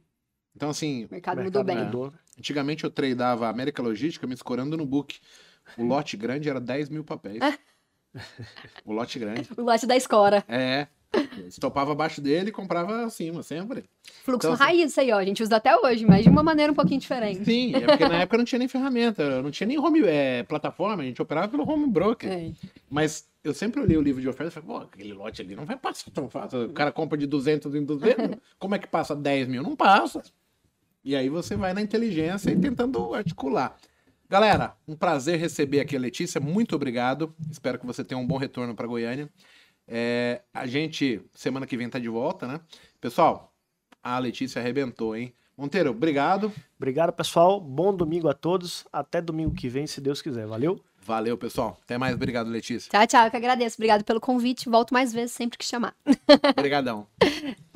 Então, assim, o mercado, mercado mudou bem. mudou. Antigamente eu tradava América Logística me escorando no book. O lote grande era 10 mil papéis. o lote grande. O lote da escora. É. Estopava abaixo dele e comprava acima, sempre. Fluxo Então, assim- raiz, isso aí, ó. A gente usa até hoje, mas de uma maneira um pouquinho diferente. Sim, é porque na época não tinha nem ferramenta, não tinha nem home, é, plataforma, a gente operava pelo home broker. É. Mas eu sempre olhei o livro de oferta e falei, pô, aquele lote ali não vai passar tão fácil. O cara compra de 200 em 200, como é que passa 10 mil? Não passa. E aí você vai na inteligência e tentando articular. Galera, um prazer receber aqui a Letícia, muito obrigado. Espero que você tenha um bom retorno para Goiânia. É, a gente, semana que vem, tá de volta, né? Pessoal, a Letícia arrebentou, hein? Monteiro, obrigado. Obrigado, pessoal. Bom domingo a todos. Até domingo que vem, se Deus quiser. Valeu? Valeu, pessoal. Até mais. Obrigado, Letícia. Tchau, tchau. Eu que agradeço. Obrigado pelo convite. Volto mais vezes sempre que chamar. Obrigadão.